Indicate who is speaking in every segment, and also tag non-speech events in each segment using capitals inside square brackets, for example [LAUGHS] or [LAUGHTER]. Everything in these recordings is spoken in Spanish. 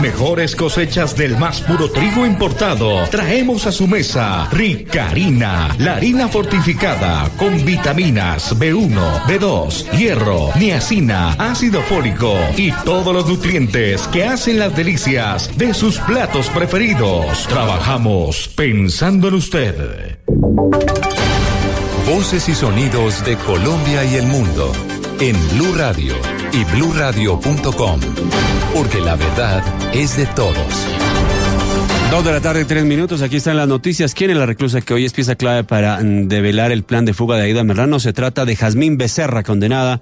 Speaker 1: mejores cosechas del más puro trigo importado, traemos a su mesa Rica harina, la harina fortificada con vitaminas B1, B2, hierro, niacina, ácido fólico y todos los nutrientes que hacen las delicias de sus platos preferidos. Trabajamos pensando en usted.
Speaker 2: Voces y sonidos de Colombia y el mundo en Blue Radio y bluradio.com, porque la verdad es de todos.
Speaker 3: Dos de la tarde, tres minutos. Aquí están las noticias. ¿Quién es la reclusa que hoy es pieza clave para mm, develar el plan de fuga de Aida Merlano? Se trata de Jazmín Becerra, condenada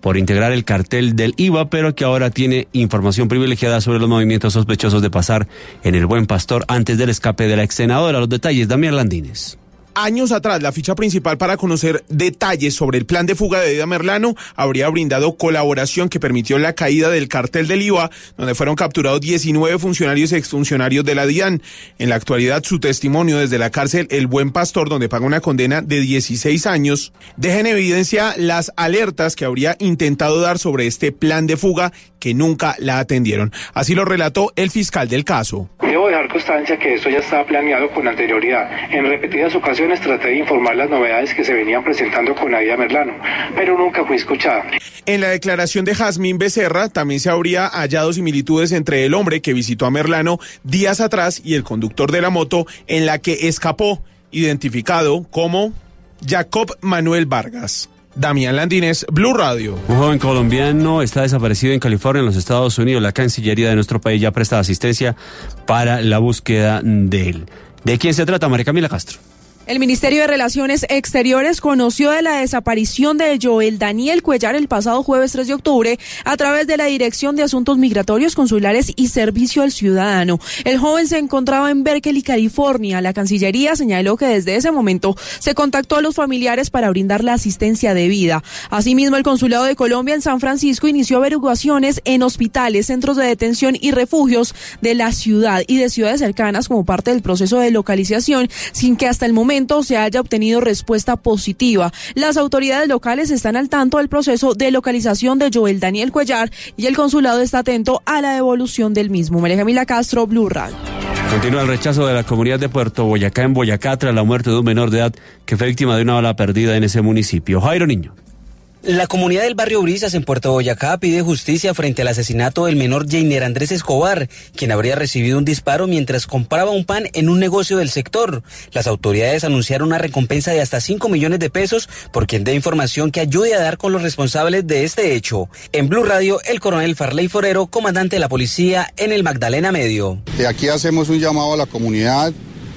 Speaker 3: por integrar el cartel del IVA, pero que ahora tiene información privilegiada sobre los movimientos sospechosos de pasar en el Buen Pastor antes del escape de la ex senadora. Los detalles, Damián Landines
Speaker 4: años atrás, la ficha principal para conocer detalles sobre el plan de fuga de Aida Merlano habría brindado colaboración que permitió la caída del cartel del IVA, donde fueron capturados 19 funcionarios y exfuncionarios de la DIAN. En la actualidad, su testimonio desde la cárcel El Buen Pastor, donde paga una condena de 16 años, deja en evidencia las alertas que habría intentado dar sobre este plan de fuga que nunca la atendieron. Así lo relató el fiscal del caso.
Speaker 5: Debo dejar constancia que esto ya estaba planeado con anterioridad. En repetidas ocasiones traté de informar las novedades que se venían presentando con Aida Merlano, pero nunca fui escuchada.
Speaker 4: En la declaración de Jazmín Becerra también se habría hallado similitudes entre el hombre que visitó a Merlano días atrás y el conductor de la moto en la que escapó, identificado como Jacob Manuel Vargas. Damián Landines, Blue Radio.
Speaker 3: Un joven colombiano está desaparecido en California, en los Estados Unidos. La Cancillería de nuestro país ya presta asistencia para la búsqueda de él. ¿De quién se trata, María Camila Castro?
Speaker 6: El Ministerio de Relaciones Exteriores conoció de la desaparición de Joel Daniel Cuellar el pasado jueves 3 de octubre a través de la Dirección de Asuntos Migratorios, Consulares y Servicio al Ciudadano. El joven se encontraba en Berkeley, California. La Cancillería señaló que desde ese momento se contactó a los familiares para brindar la asistencia debida. Asimismo, el Consulado de Colombia en San Francisco inició averiguaciones en hospitales, centros de detención y refugios de la ciudad y de ciudades cercanas como parte del proceso de localización, sin que hasta el momento se haya obtenido respuesta positiva. Las autoridades locales están al tanto del proceso de localización de Joel Daniel Cuellar y el consulado está atento a la devolución del mismo. María Camila Castro, Blue Radio.
Speaker 3: Continúa el rechazo de la comunidad de Puerto Boyacá en Boyacá tras la muerte de un menor de edad que fue víctima de una bala perdida en ese municipio. Jairo Niño.
Speaker 7: La comunidad del barrio Brisas en Puerto Boyacá pide justicia frente al asesinato del menor Jainer Andrés Escobar, quien habría recibido un disparo mientras compraba un pan en un negocio del sector. Las autoridades anunciaron una recompensa de hasta 5 millones de pesos por quien dé información que ayude a dar con los responsables de este hecho. En Blue Radio, el coronel Farley Forero, comandante de la policía en el Magdalena Medio.
Speaker 8: Aquí hacemos un llamado a la comunidad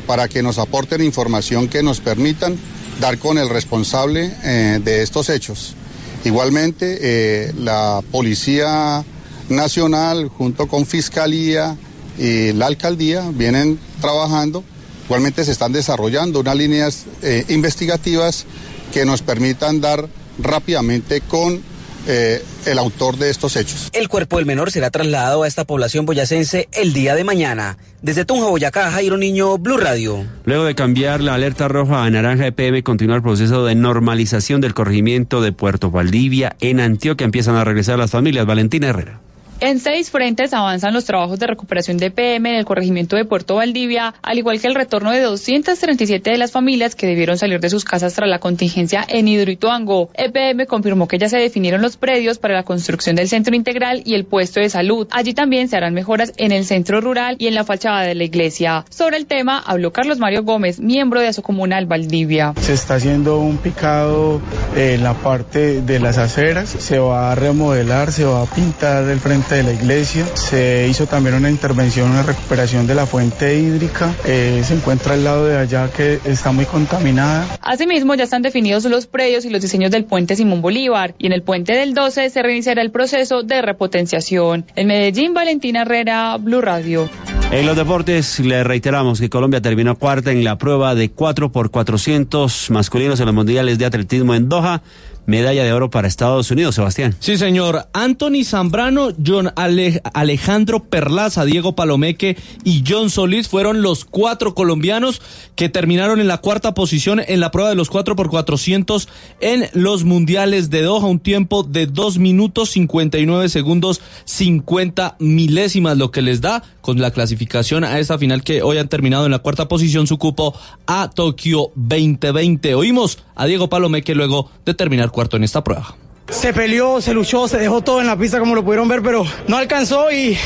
Speaker 8: para que nos aporten información que nos permitan dar con el responsable eh, de estos hechos. Igualmente, eh, la Policía Nacional junto con Fiscalía y la Alcaldía vienen trabajando. Igualmente se están desarrollando unas líneas eh, investigativas que nos permitan dar rápidamente con eh, el autor de estos hechos.
Speaker 7: El cuerpo del menor será trasladado a esta población boyacense el día de mañana. Desde Tunja, Boyacá, Jairo Niño, Blue Radio.
Speaker 3: Luego de cambiar la alerta roja a naranja EPM, continúa el proceso de normalización del corregimiento de Puerto Valdivia en Antioquia. Empiezan a regresar las familias. Valentina Herrera.
Speaker 9: En seis frentes avanzan los trabajos de recuperación de PM en el corregimiento de Puerto Valdivia, al igual que el retorno de 237 de las familias que debieron salir de sus casas tras la contingencia en Hidroituango. EPM confirmó que ya se definieron los predios para la construcción del centro integral y el puesto de salud. Allí también se harán mejoras en el centro rural y en la fachada de la iglesia. Sobre el tema habló Carlos Mario Gómez, miembro de Asocomunal Valdivia.
Speaker 10: Se está haciendo un picado en la parte de las aceras, se va a remodelar, se va a pintar el frente de la iglesia. Se hizo también una intervención, una recuperación de la fuente hídrica. Eh, se encuentra al lado de allá que está muy contaminada.
Speaker 9: Asimismo, ya están definidos los predios y los diseños del puente Simón Bolívar. Y en el puente del 12 se reiniciará el proceso de repotenciación. En Medellín, Valentina Herrera, Blue Radio.
Speaker 3: En los deportes, le reiteramos que Colombia terminó cuarta en la prueba de 4 por 400 masculinos en los mundiales de atletismo en Doha medalla de oro para Estados Unidos, Sebastián.
Speaker 11: Sí, señor. Anthony Zambrano, John Alejandro Perlaza, Diego Palomeque y John Solís fueron los cuatro colombianos que terminaron en la cuarta posición en la prueba de los 4 por 400 en los mundiales de Doha, un tiempo de 2 minutos 59 segundos 50 milésimas, lo que les da con la clasificación a esta final que hoy han terminado en la cuarta posición su cupo a Tokio 2020. Oímos a Diego Palomeque luego de terminar cuarto en esta prueba.
Speaker 12: Se peleó, se luchó, se dejó todo en la pista como lo pudieron ver, pero no alcanzó y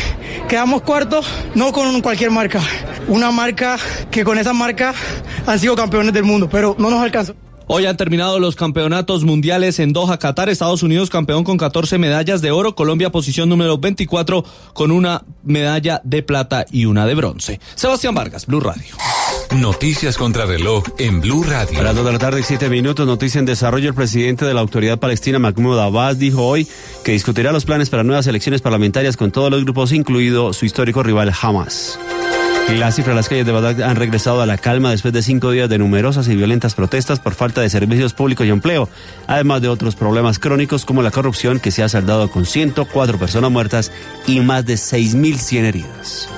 Speaker 12: quedamos cuartos, no con cualquier marca. Una marca que con esa marca han sido campeones del mundo, pero no nos alcanzó.
Speaker 11: Hoy han terminado los campeonatos mundiales en Doha, Qatar. Estados Unidos campeón con 14 medallas de oro. Colombia posición número 24 con una medalla de plata y una de bronce. Sebastián Vargas, Blue Radio.
Speaker 2: Noticias contra reloj en Blue Radio.
Speaker 3: A las 2 de la tarde, 7 minutos, noticia en desarrollo. El presidente de la Autoridad Palestina, Mahmoud Abbas, dijo hoy que discutirá los planes para nuevas elecciones parlamentarias con todos los grupos, incluido su histórico rival Hamas. Las cifras de las calles de Bagdad han regresado a la calma después de cinco días de numerosas y violentas protestas por falta de servicios públicos y empleo, además de otros problemas crónicos como la corrupción que se ha saldado con 104 personas muertas y más de 6.100 heridas.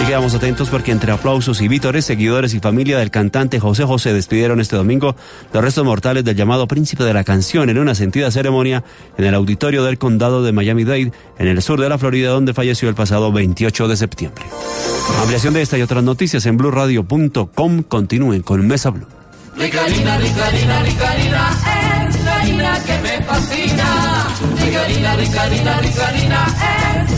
Speaker 3: Y quedamos atentos porque entre aplausos y vítores, seguidores y familia del cantante José José despidieron este domingo los restos mortales del llamado príncipe de la canción en una sentida ceremonia en el auditorio del condado de Miami-Dade, en el sur de la Florida, donde falleció el pasado 28 de septiembre. Ampliación de esta y otras noticias en blueradio.com. Continúen con Mesa Blue.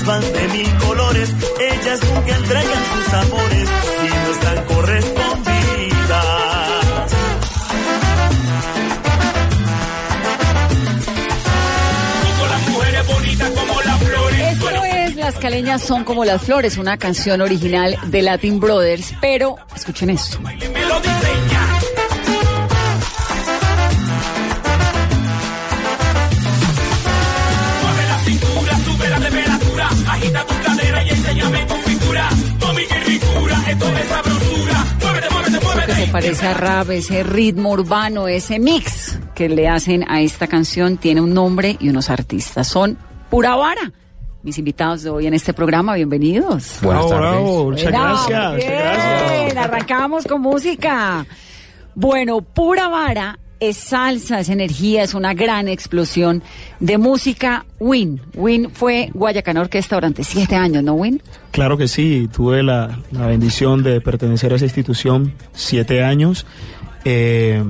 Speaker 13: Vestidas van de mil colores. Ellas nunca entregan sus amores si no están correspondidas. Como las mujeres bonitas como las flores.
Speaker 14: Esto es Las caleñas son como las flores, una canción original de Latin Brothers, pero escuchen esto.
Speaker 13: Muévete, muévete,
Speaker 14: que se parece a rap, ese ritmo urbano, ese mix que le hacen a esta canción tiene un nombre y unos artistas. Son Pura Vara. Mis invitados de hoy en este programa, bienvenidos.
Speaker 11: Buenas
Speaker 10: Bravo,
Speaker 11: tardes.
Speaker 10: bravo, muchas gracias, muchas gracias.
Speaker 14: Arrancamos con música. Bueno, Pura Vara es salsa, es energía, es una gran explosión de música. Win, Win fue Guayacán Orquesta durante siete años, ¿no, Win?
Speaker 15: Claro que sí, tuve la, la bendición de pertenecer a esa institución siete años. Eh,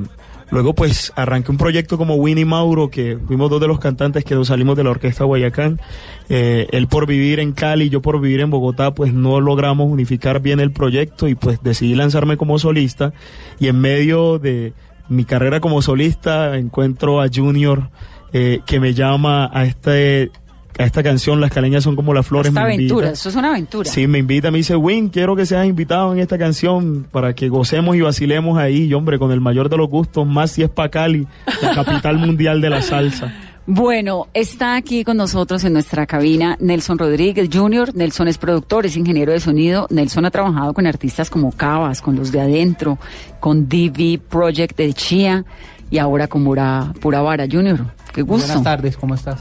Speaker 15: luego pues arranqué un proyecto como Winnie Mauro, que fuimos dos de los cantantes que nos salimos de la Orquesta Guayacán. Eh, él por vivir en Cali, yo por vivir en Bogotá, pues no logramos unificar bien el proyecto y pues decidí lanzarme como solista y en medio de mi carrera como solista encuentro a Junior eh, que me llama a este a esta canción Las caleñas son como las flores.
Speaker 14: Esta
Speaker 15: me invita.
Speaker 14: aventura, eso es una aventura.
Speaker 15: Sí, me invita, me dice, Win, quiero que seas invitado en esta canción para que gocemos y vacilemos ahí, y hombre, con el mayor de los gustos, más si es pa' Cali, la capital [LAUGHS] mundial de la salsa.
Speaker 14: Bueno, está aquí con nosotros en nuestra cabina Nelson Rodríguez Jr. Nelson es productor, es ingeniero de sonido. Nelson ha trabajado con artistas como Cabas, con los de adentro, con DV Project de Chía y ahora con Pura, Pura Vara Jr. Qué gusto.
Speaker 16: Buenas tardes, ¿cómo estás?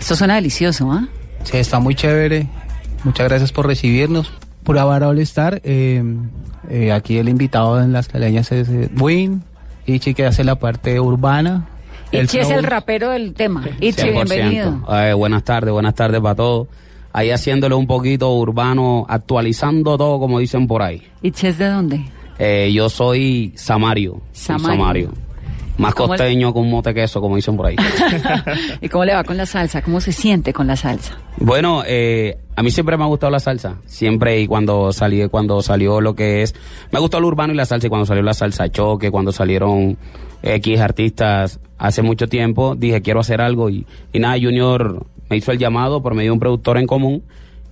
Speaker 14: Esto suena delicioso, ¿ah?
Speaker 16: Sí, está muy chévere. Muchas gracias por recibirnos. Pura Vara All Star. eh, eh, aquí el invitado en las caleñas es eh, Win. Ichi que hace la parte urbana.
Speaker 14: Ichi es el rapero del tema. Ichi,
Speaker 17: 100%.
Speaker 14: bienvenido.
Speaker 17: Eh, buenas tardes, buenas tardes para todos. Ahí haciéndole un poquito urbano, actualizando todo como dicen por ahí.
Speaker 14: ¿Ichi es de dónde?
Speaker 17: Eh, yo soy Samario. soy
Speaker 14: Samario.
Speaker 17: Más
Speaker 14: ¿Cómo le-
Speaker 17: costeño con un mote queso, como dicen por ahí. [LAUGHS]
Speaker 14: ¿Y cómo le va con la salsa? ¿Cómo se siente con la salsa?
Speaker 17: Bueno, eh, a mí siempre me ha gustado la salsa. Siempre y cuando salí, cuando salió lo que es, me gustó el urbano y la salsa. Y cuando salió la salsa choque, cuando salieron X artistas hace mucho tiempo, dije quiero hacer algo y, y nada, Junior me hizo el llamado por medio de un productor en común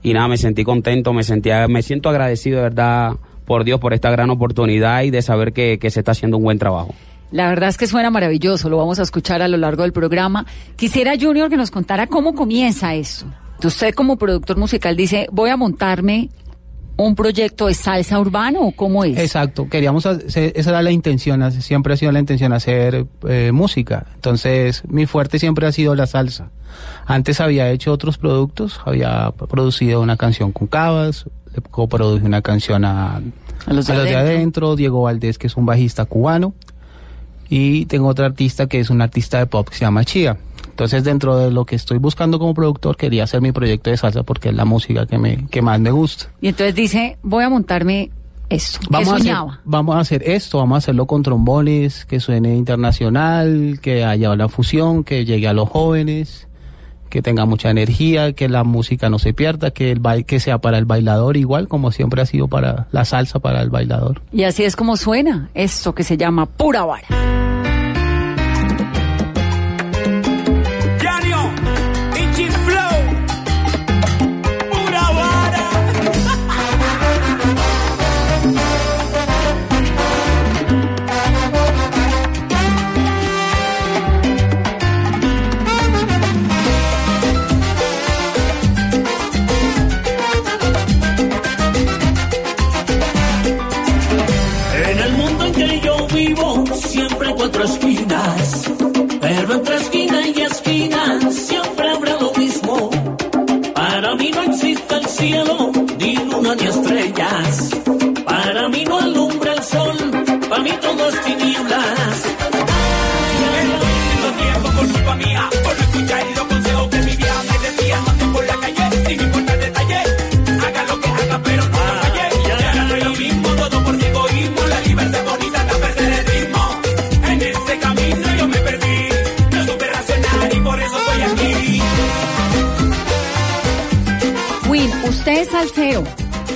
Speaker 17: y nada, me sentí contento, me sentía, me siento agradecido de verdad por Dios por esta gran oportunidad y de saber que, que se está haciendo un buen trabajo.
Speaker 14: La verdad es que suena maravilloso, lo vamos a escuchar a lo largo del programa. Quisiera, Junior, que nos contara cómo comienza eso. Usted como productor musical dice, voy a montarme un proyecto de salsa urbano o cómo es?
Speaker 16: Exacto, queríamos hacer, esa era la intención, siempre ha sido la intención hacer eh, música. Entonces, mi fuerte siempre ha sido la salsa. Antes había hecho otros productos, había producido una canción con Cabas, le coproduje una canción a,
Speaker 14: A los de adentro.
Speaker 16: adentro, Diego Valdés, que es un bajista cubano, y tengo otra artista que es un artista de pop que se llama Chía. Entonces, dentro de lo que estoy buscando como productor, quería hacer mi proyecto de salsa porque es la música que, me, que más me gusta.
Speaker 14: Y entonces dice, voy a montarme esto.
Speaker 16: Vamos
Speaker 14: ¿Qué
Speaker 16: a, hacer, vamos a hacer esto, vamos a hacerlo con trombones, que suene internacional, que haya una fusión, que llegue a los jóvenes, que tenga mucha energía, que la música no se pierda, que el baile, que sea para el bailador igual como siempre ha sido para la salsa para el bailador.
Speaker 14: Y así es como suena esto que se llama Pura Vara.
Speaker 13: Es tinieblas. tiempo por culpa mía, por no escuchar los consejos que mi vieja me decía. Ande por la calle, sin importar el detalle. Haga lo que haga, pero no lo falle. Ya no es lo mismo, todo por mi egoísmo. La libertad bonita está perder el ritmo. En ese camino yo me perdí. No supe razonar y por eso estoy aquí.
Speaker 14: Win, usted es salsero,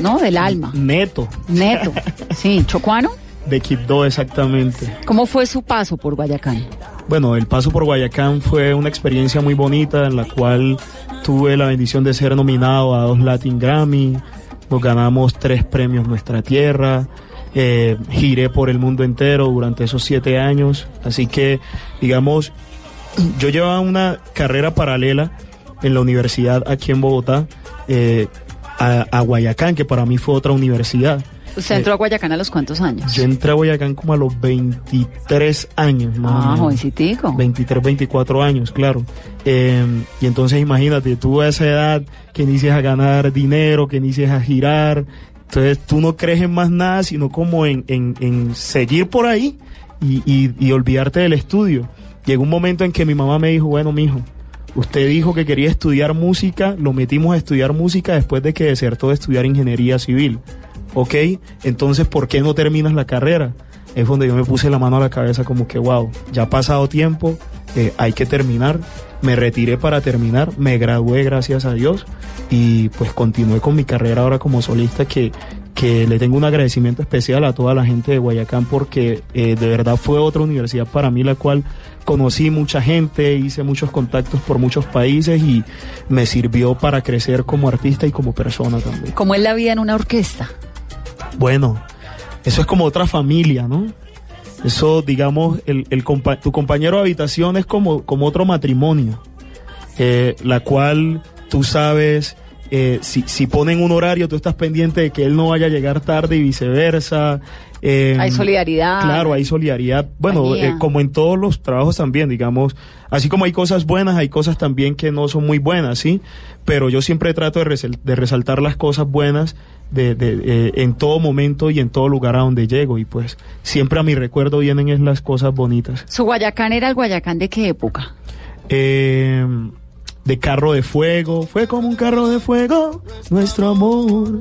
Speaker 14: ¿no? Del alma.
Speaker 15: Neto,
Speaker 14: Neto. Sí, [LAUGHS] chocuano.
Speaker 15: De Quibdó exactamente.
Speaker 14: ¿Cómo fue su paso por Guayacán?
Speaker 15: Bueno, el paso por Guayacán fue una experiencia muy bonita en la cual tuve la bendición de ser nominado a dos Latin Grammy, nos ganamos tres premios Nuestra Tierra, eh, giré por el mundo entero durante esos siete años, así que digamos, yo llevaba una carrera paralela en la universidad aquí en Bogotá, eh, a, a Guayacán, que para mí fue otra universidad.
Speaker 14: ¿Usted entró a Guayacán a los cuántos años?
Speaker 15: Yo entré a Boyacán como a los 23 años, más o
Speaker 14: Ah,
Speaker 15: menos.
Speaker 14: jovencitico.
Speaker 15: 23, 24 años, claro. Eh, y entonces imagínate, tú a esa edad que inicias a ganar dinero, que inicias a girar, entonces tú no crees en más nada, sino como en, en, en seguir por ahí y, y- y olvidarte del estudio. Llegó un momento en que mi mamá me dijo, bueno, mijo, usted dijo que quería estudiar música, lo metimos a estudiar música después de que desertó de estudiar ingeniería civil. ¿Ok? Entonces, ¿por qué no terminas la carrera? Es donde yo me puse la mano a la cabeza como que, wow, ya ha pasado tiempo, eh, hay que terminar. Me retiré para terminar, me gradué gracias a Dios y pues continué con mi carrera ahora como solista que, que le tengo un agradecimiento especial a toda la gente de Guayacán porque eh, de verdad fue otra universidad para mí la cual conocí mucha gente, hice muchos contactos por muchos países y me sirvió para crecer como artista y como persona también.
Speaker 14: ¿Cómo es la vida en una orquesta?
Speaker 15: Bueno, eso es como otra familia, ¿no? Eso, digamos, el, el compa- tu compañero de habitación es como, como otro matrimonio, eh, la cual tú sabes, eh, si, si ponen un horario, tú estás pendiente de que él no vaya a llegar tarde y viceversa. eh,
Speaker 14: Hay solidaridad.
Speaker 15: Claro, hay solidaridad. Bueno, eh, como en todos los trabajos también, digamos, así como hay cosas buenas, hay cosas también que no son muy buenas, ¿sí? Pero yo siempre trato de, resaltar las cosas buenas de, de, eh, en todo momento y en todo lugar a donde llego. Y pues siempre a mi recuerdo vienen es las cosas bonitas.
Speaker 14: ¿Su Guayacán era el Guayacán de qué época?
Speaker 15: Eh, de carro de fuego, fue como un carro de fuego, nuestro amor.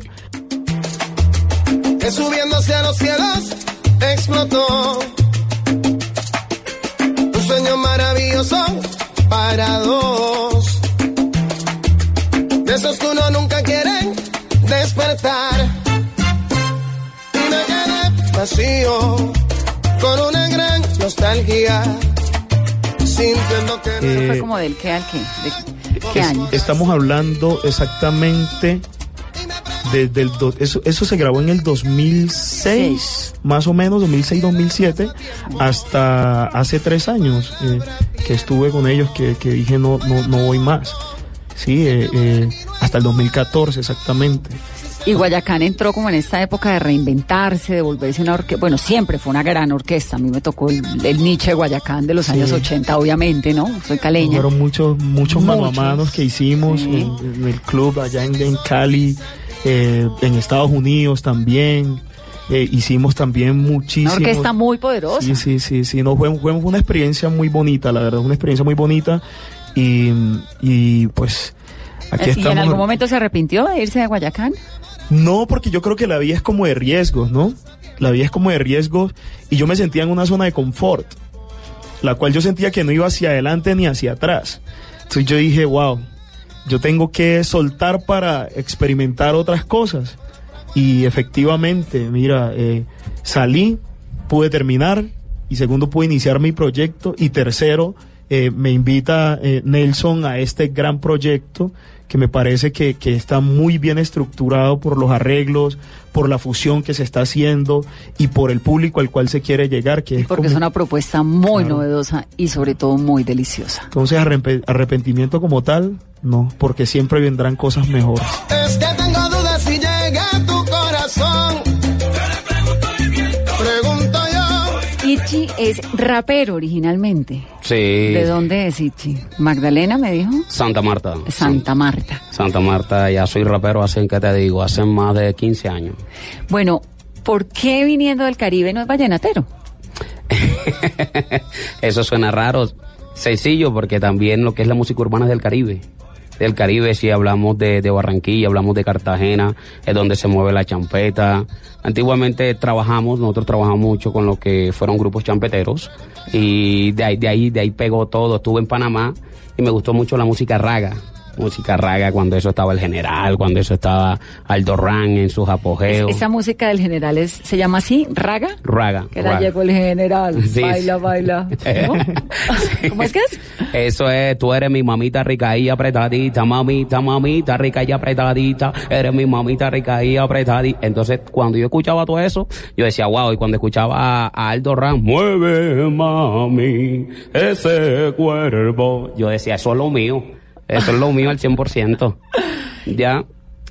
Speaker 12: que subiéndose a los cielos explotó. Un sueño maravilloso para dos. De esos que uno nunca quiere despertar. Y me quedé vacío con una gran nostalgia.
Speaker 15: Eh,
Speaker 14: Fue como del qué al qué. ¿De qué
Speaker 15: Es-
Speaker 14: año?
Speaker 15: Estamos hablando exactamente desde el do- eso, eso se grabó en el 2006, más o menos 2006-2007, hasta hace tres años eh, que estuve con ellos que, que dije no no no voy más. Sí, eh, eh, hasta el 2014 exactamente.
Speaker 14: Y Guayacán entró como en esta época de reinventarse, de volverse una orquesta. Bueno, siempre fue una gran orquesta. A mí me tocó el, el Nietzsche de Guayacán de los
Speaker 15: Sí.
Speaker 14: años 80, obviamente, ¿no? Soy caleña.
Speaker 15: Fueron muchos, muchos
Speaker 14: Muchos.
Speaker 15: manos que hicimos
Speaker 14: Sí.
Speaker 15: en, en el club allá en, en Cali, eh, en Estados Unidos también. Eh, hicimos también muchísimo.
Speaker 14: Una orquesta muy poderosa.
Speaker 15: Sí, sí, sí, sí. No, fue, fue una experiencia muy bonita, la verdad, una experiencia muy bonita. Y, y pues aquí
Speaker 14: ¿Y en
Speaker 15: estamos.
Speaker 14: algún momento se arrepintió de irse de Guayacán?
Speaker 15: No, porque yo creo que la vida es como de riesgos, ¿no? La vida es como de riesgos y yo me sentía en una zona de confort, la cual yo sentía que no iba hacia adelante ni hacia atrás. Entonces yo dije, wow, yo tengo que soltar para experimentar otras cosas. Y efectivamente, mira, eh, salí, pude terminar y segundo pude iniciar mi proyecto y tercero eh, me invita eh, Nelson a este gran proyecto que me parece que, que está muy bien estructurado por los arreglos, por la fusión que se está haciendo y por el público al cual se quiere llegar, que es
Speaker 14: Porque
Speaker 15: como-
Speaker 14: es una propuesta muy novedosa y sobre todo muy deliciosa.
Speaker 15: entonces arrepe- arrepentimiento como tal, no, porque siempre vendrán cosas mejores.
Speaker 14: Ichi es rapero originalmente.
Speaker 17: Sí.
Speaker 14: ¿De dónde es Ichi? ¿Magdalena me dijo?
Speaker 17: Santa Marta.
Speaker 14: Santa Marta.
Speaker 17: Santa Marta, ya soy rapero hace, ¿qué te digo? Hace más de 15 años.
Speaker 14: Bueno, ¿por qué viniendo del Caribe no es vallenatero? [LAUGHS]
Speaker 17: Eso suena raro, sencillo, porque también lo que es la música urbana es del Caribe. Del Caribe, si hablamos de, de Barranquilla, hablamos de Cartagena, es donde se mueve la champeta. Antiguamente trabajamos, nosotros trabajamos mucho con lo que fueron grupos champeteros y de ahí, de ahí, de ahí pegó todo. Estuve en Panamá y me gustó mucho la música raga. Música raga cuando eso estaba el general, cuando eso estaba Aldo Ran en sus apogeos.
Speaker 14: Esa música del general es, se llama así, raga.
Speaker 17: Raga.
Speaker 14: Que la
Speaker 17: raga.
Speaker 14: llegó el general. [LAUGHS]
Speaker 17: Sí,
Speaker 14: baila,
Speaker 17: sí.
Speaker 14: baila. [LAUGHS] ¿no? ¿Cómo es que es?
Speaker 17: Eso es, tú eres mi mamita rica y apretadita, mamita, mamita rica y apretadita, eres mi mamita rica y apretadita. Entonces, cuando yo escuchaba todo eso, yo decía, wow, y cuando escuchaba a, a Aldo Ram, mueve mami ese cuerpo, yo decía, eso es lo mío, eso es lo mío al 100%. Ya.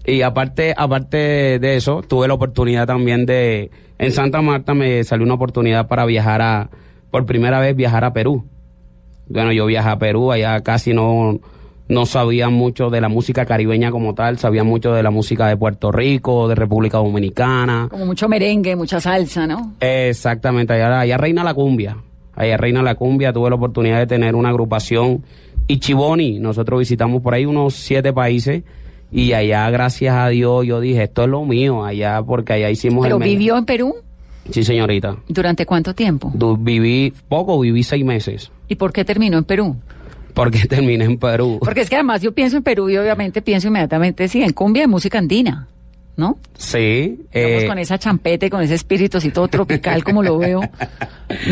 Speaker 17: Y aparte, aparte de eso, tuve la oportunidad también de, en Santa Marta me salió una oportunidad para viajar a, por primera vez viajar a Perú. Bueno, yo viajé a Perú, allá casi no, no sabían mucho de la música caribeña como tal, sabían mucho de la música de Puerto Rico, de República Dominicana.
Speaker 14: Como mucho merengue, mucha salsa, ¿no?
Speaker 17: Exactamente, allá, allá reina la cumbia. Allá reina la cumbia, tuve la oportunidad de tener una agrupación Ichiboni. Nosotros visitamos por ahí unos siete países y allá, gracias a Dios, yo dije, esto es lo mío, allá, porque allá hicimos
Speaker 14: ¿Pero
Speaker 17: el...
Speaker 14: vivió en Perú?
Speaker 17: Sí, señorita.
Speaker 14: ¿Durante cuánto tiempo?
Speaker 17: Du- Viví poco, viví seis meses.
Speaker 14: ¿Y por qué terminó en Perú?
Speaker 17: Porque [LAUGHS] terminé en Perú.
Speaker 14: Porque es que además yo pienso en Perú y obviamente pienso inmediatamente, sí, en cumbia de música andina, ¿no?
Speaker 17: Sí.
Speaker 14: Digamos,
Speaker 17: eh,
Speaker 14: con esa champete, con ese espíritu así todo tropical como lo veo. [LAUGHS]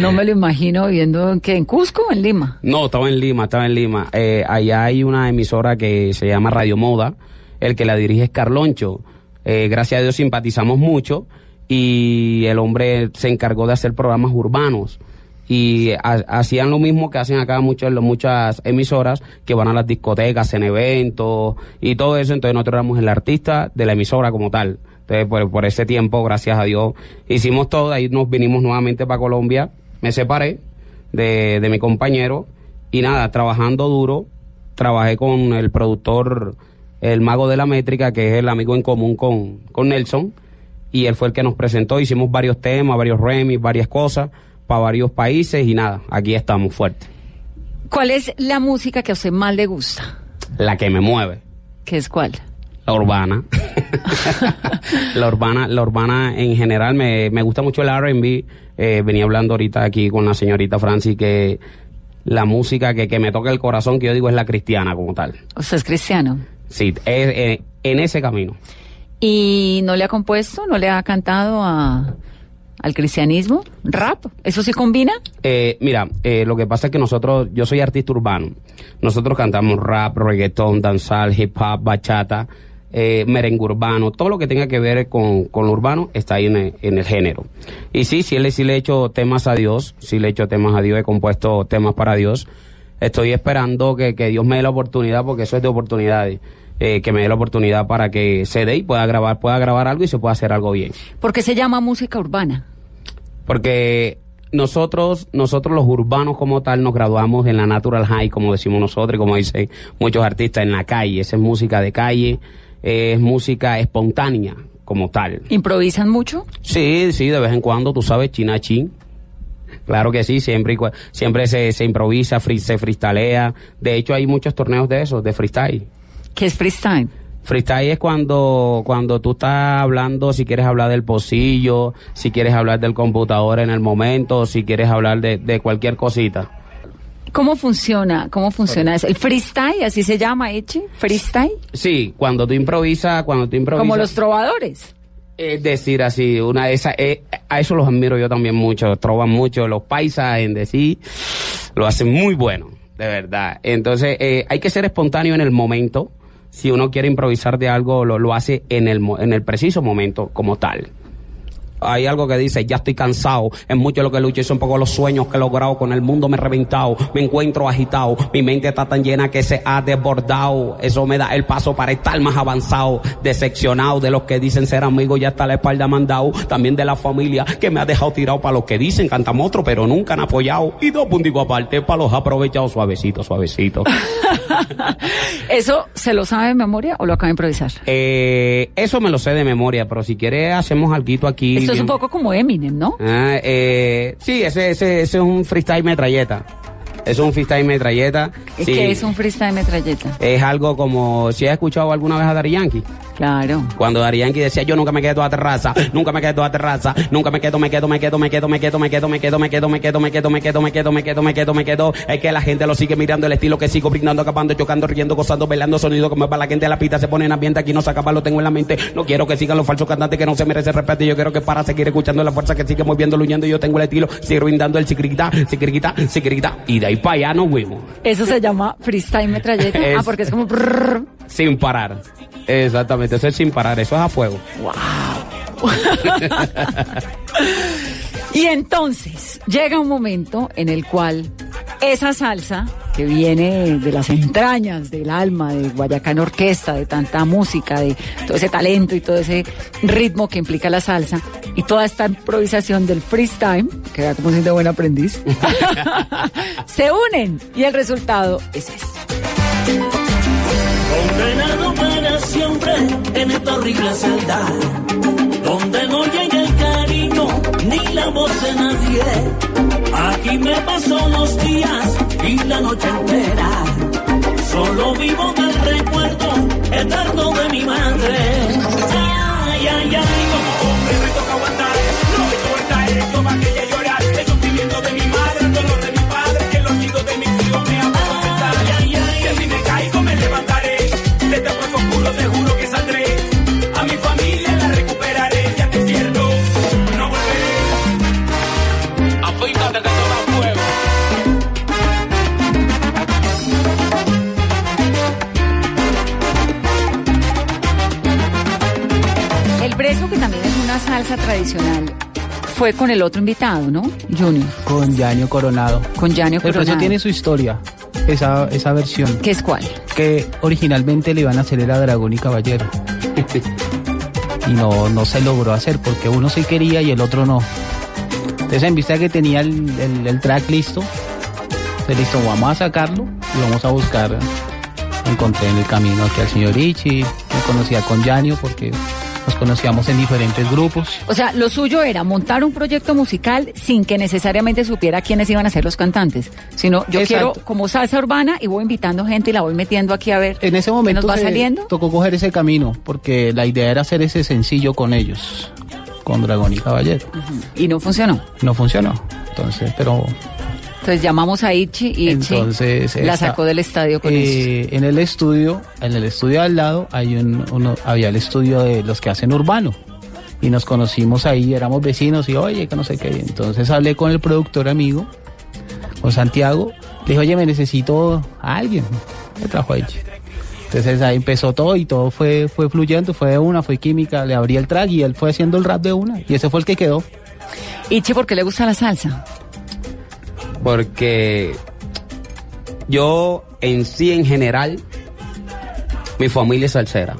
Speaker 14: No me lo imagino viviendo en, ¿qué? ¿En Cusco o en Lima?
Speaker 17: No, estaba en Lima, estaba en Lima. Eh, allá hay una emisora que se llama Radio Moda. El que la dirige es Carloncho. Eh, gracias a Dios simpatizamos mucho y el hombre se encargó de hacer programas urbanos. Y ha- hacían lo mismo que hacen acá muchas, muchas emisoras que van a las discotecas, en eventos y todo eso. Entonces nosotros éramos el artista de la emisora como tal. Entonces por, por ese tiempo, gracias a Dios, hicimos todo. Ahí nos vinimos nuevamente para Colombia. Me separé de, de mi compañero y nada, trabajando duro, trabajé con el productor, el mago de la métrica, que es el amigo en común con, con Nelson, y él fue el que nos presentó, hicimos varios temas, varios remix, varias cosas para varios países y nada, aquí estamos fuertes.
Speaker 14: ¿Cuál es la música que a usted más le gusta?
Speaker 17: La que me mueve,
Speaker 14: ¿Qué es cuál?
Speaker 17: la urbana. [LAUGHS] la urbana, la urbana en general me, me gusta mucho el R&B. Eh, venía hablando ahorita aquí con la señorita Francis que la música que, que me toca el corazón, que yo digo es la cristiana como tal.
Speaker 14: ¿Usted es cristiano?
Speaker 17: Sí, es, eh, en ese camino.
Speaker 14: ¿Y no le ha compuesto, no le ha cantado a, al cristianismo? ¿Rap? ¿Eso sí combina?
Speaker 17: Eh, mira, eh, lo que pasa es que nosotros, yo soy artista urbano. Nosotros cantamos rap, reggaetón, danzal, hip hop, bachata, eh, merengue urbano, todo lo que tenga que ver con, con lo urbano está ahí en el, en el género. Y sí, sí le, sí le he hecho temas a Dios, sí le he hecho temas a Dios, he compuesto temas para Dios. Estoy esperando que, que Dios me dé la oportunidad, porque eso es de oportunidades, eh, que me dé la oportunidad para que se dé y pueda grabar, pueda grabar algo y se pueda hacer algo bien.
Speaker 14: ¿Por qué se llama música urbana?
Speaker 17: Porque nosotros, nosotros los urbanos como tal, nos graduamos en la Natural High, como decimos nosotros, y como dicen muchos artistas, en la calle. Esa es música de calle, es música espontánea como tal.
Speaker 14: ¿Improvisan mucho?
Speaker 17: Sí, sí, de vez en cuando, tú sabes, china chin. Claro que sí, siempre, siempre se, se improvisa, free- se freestalea. De hecho, hay muchos torneos de esos, de freestyle.
Speaker 14: ¿Qué es freestyle?
Speaker 17: Freestyle es cuando, cuando tú estás hablando, si quieres hablar del pocillo, si quieres hablar del computador en el momento, si quieres hablar de, de cualquier cosita.
Speaker 14: ¿Cómo funciona? ¿Cómo funciona eso? ¿El freestyle? ¿Así se llama, Eche? ¿Freestyle?
Speaker 17: Sí, cuando tú improvisas, cuando tú improvisas.
Speaker 14: Como los trovadores.
Speaker 17: Es decir, así, una de esas, eh, a eso los admiro yo también mucho, troban mucho, los paisas en decir, lo hacen muy bueno, de verdad. Entonces, eh, hay que ser espontáneo en el momento. Si uno quiere improvisar de algo, lo, lo hace en el, en el preciso momento como tal. Hay algo que dice, ya estoy cansado, es mucho lo que lucho son pocos los sueños que he logrado, con el mundo me he reventado, me encuentro agitado, mi mente está tan llena que se ha desbordado, eso me da el paso para estar más avanzado, decepcionado de los que dicen ser amigos, ya está la espalda mandado, también de la familia que me ha dejado tirado para los que dicen cantamos otro, pero nunca han apoyado, y dos punticos aparte para los aprovechados, suavecito, suavecito. [LAUGHS]
Speaker 14: ¿Eso se lo sabe de memoria o lo acaba de improvisar?
Speaker 17: Eh, eso me lo sé de memoria, pero si quiere hacemos algo aquí.
Speaker 14: Esto es un poco como Eminem, ¿no?
Speaker 17: Ah, eh, sí, ese, ese, ese es un freestyle metralleta. Es un freestyle metralleta. Sí.
Speaker 14: ¿Qué es un freestyle metralleta?
Speaker 17: Es algo como, si has escuchado alguna vez a Dari Yankee.
Speaker 14: Claro.
Speaker 17: Cuando Dari Yankee decía, yo nunca me quedo a terraza, nunca me quedo a terraza, nunca me quedo, me quedo, me quedo, me quedo, me quedo, me quedo, me quedo, me quedo, me quedo, me quedo, me quedo, me quedo, me quedo, me quedo, me quedo. Es que la gente lo sigue mirando, el estilo que sigo brindando, acabando, chocando, riendo, gozando, bailando, sonido como para la gente de la pista se pone en ambiente, aquí no se acaba, lo tengo en la mente. No quiero que sigan los falsos cantantes que no se merecen respeto, yo quiero que para seguir escuchando la fuerza que sigue moviendo, luñando, yo tengo el estilo, sigo brindando el sicriquita, sicriquita, sicriquita, y de ahí para allá nos fuimos.
Speaker 14: Eso se llama freestyle metralleta. Ah, porque es como... brrr.
Speaker 17: Sin parar. Exactamente, eso es sin parar, eso es a fuego. [LAUGHS]
Speaker 14: Y entonces llega un momento en el cual esa salsa que viene de las entrañas del alma de Guayacán Orquesta, de tanta música, de todo ese talento y todo ese ritmo que implica la salsa y toda esta improvisación del freestyle, que vea como siendo buen aprendiz, [LAUGHS] se unen y el resultado es este.
Speaker 13: Condenado para siempre en esta horrible celda, donde no llega el cariño ni la voz de nadie. Aquí me paso los días y la noche entera. Solo vivo del recuerdo eterno de mi madre. Ay, ay, ay, como
Speaker 14: salsa tradicional, fue con el otro invitado, ¿no? Junior.
Speaker 16: Con Yanio Coronado.
Speaker 14: Con Yanio
Speaker 16: El precio
Speaker 14: Coronado.
Speaker 16: tiene su historia, esa, esa versión.
Speaker 14: ¿Qué es cuál?
Speaker 16: Que originalmente le iban a hacer era Dragón y Caballero. [LAUGHS] y no, no se logró hacer porque uno sí quería y el otro no. Entonces en vista de que tenía el, el- el track listo, pues listo, vamos a sacarlo y vamos a buscar. Encontré en el camino aquí al señor Ichi, me conocía con Yanio porque nos conocíamos en diferentes grupos.
Speaker 14: O sea, lo suyo era montar un proyecto musical sin que necesariamente supiera quiénes iban a ser los cantantes, sino yo
Speaker 16: Exacto.
Speaker 14: quiero como salsa urbana y voy invitando gente y la voy metiendo aquí a ver
Speaker 16: En ese momento
Speaker 14: nos va saliendo.
Speaker 16: tocó coger ese camino porque la idea era hacer ese sencillo con ellos, con Dragón y Caballero.
Speaker 14: Y no funcionó.
Speaker 16: No funcionó. Entonces, pero
Speaker 14: Entonces llamamos a Ichi y Ichi
Speaker 16: entonces
Speaker 14: la
Speaker 16: esta-
Speaker 14: sacó del estadio con
Speaker 16: eh, en el estudio, en el estudio al lado hay un, uno, había el estudio de los que hacen urbano y nos conocimos ahí, éramos vecinos y oye que no sé qué. Entonces hablé con el productor amigo, con Santiago, le dije oye me necesito a alguien, me trajo a Ichi. Entonces ahí empezó todo y todo fue, fue fluyendo, fue de una, fue química, le abrí el track y él fue haciendo el rap de una y ese fue el que quedó.
Speaker 14: Ichi, ¿por qué le gusta la salsa?
Speaker 17: Porque yo en sí, en general, mi familia es salsera.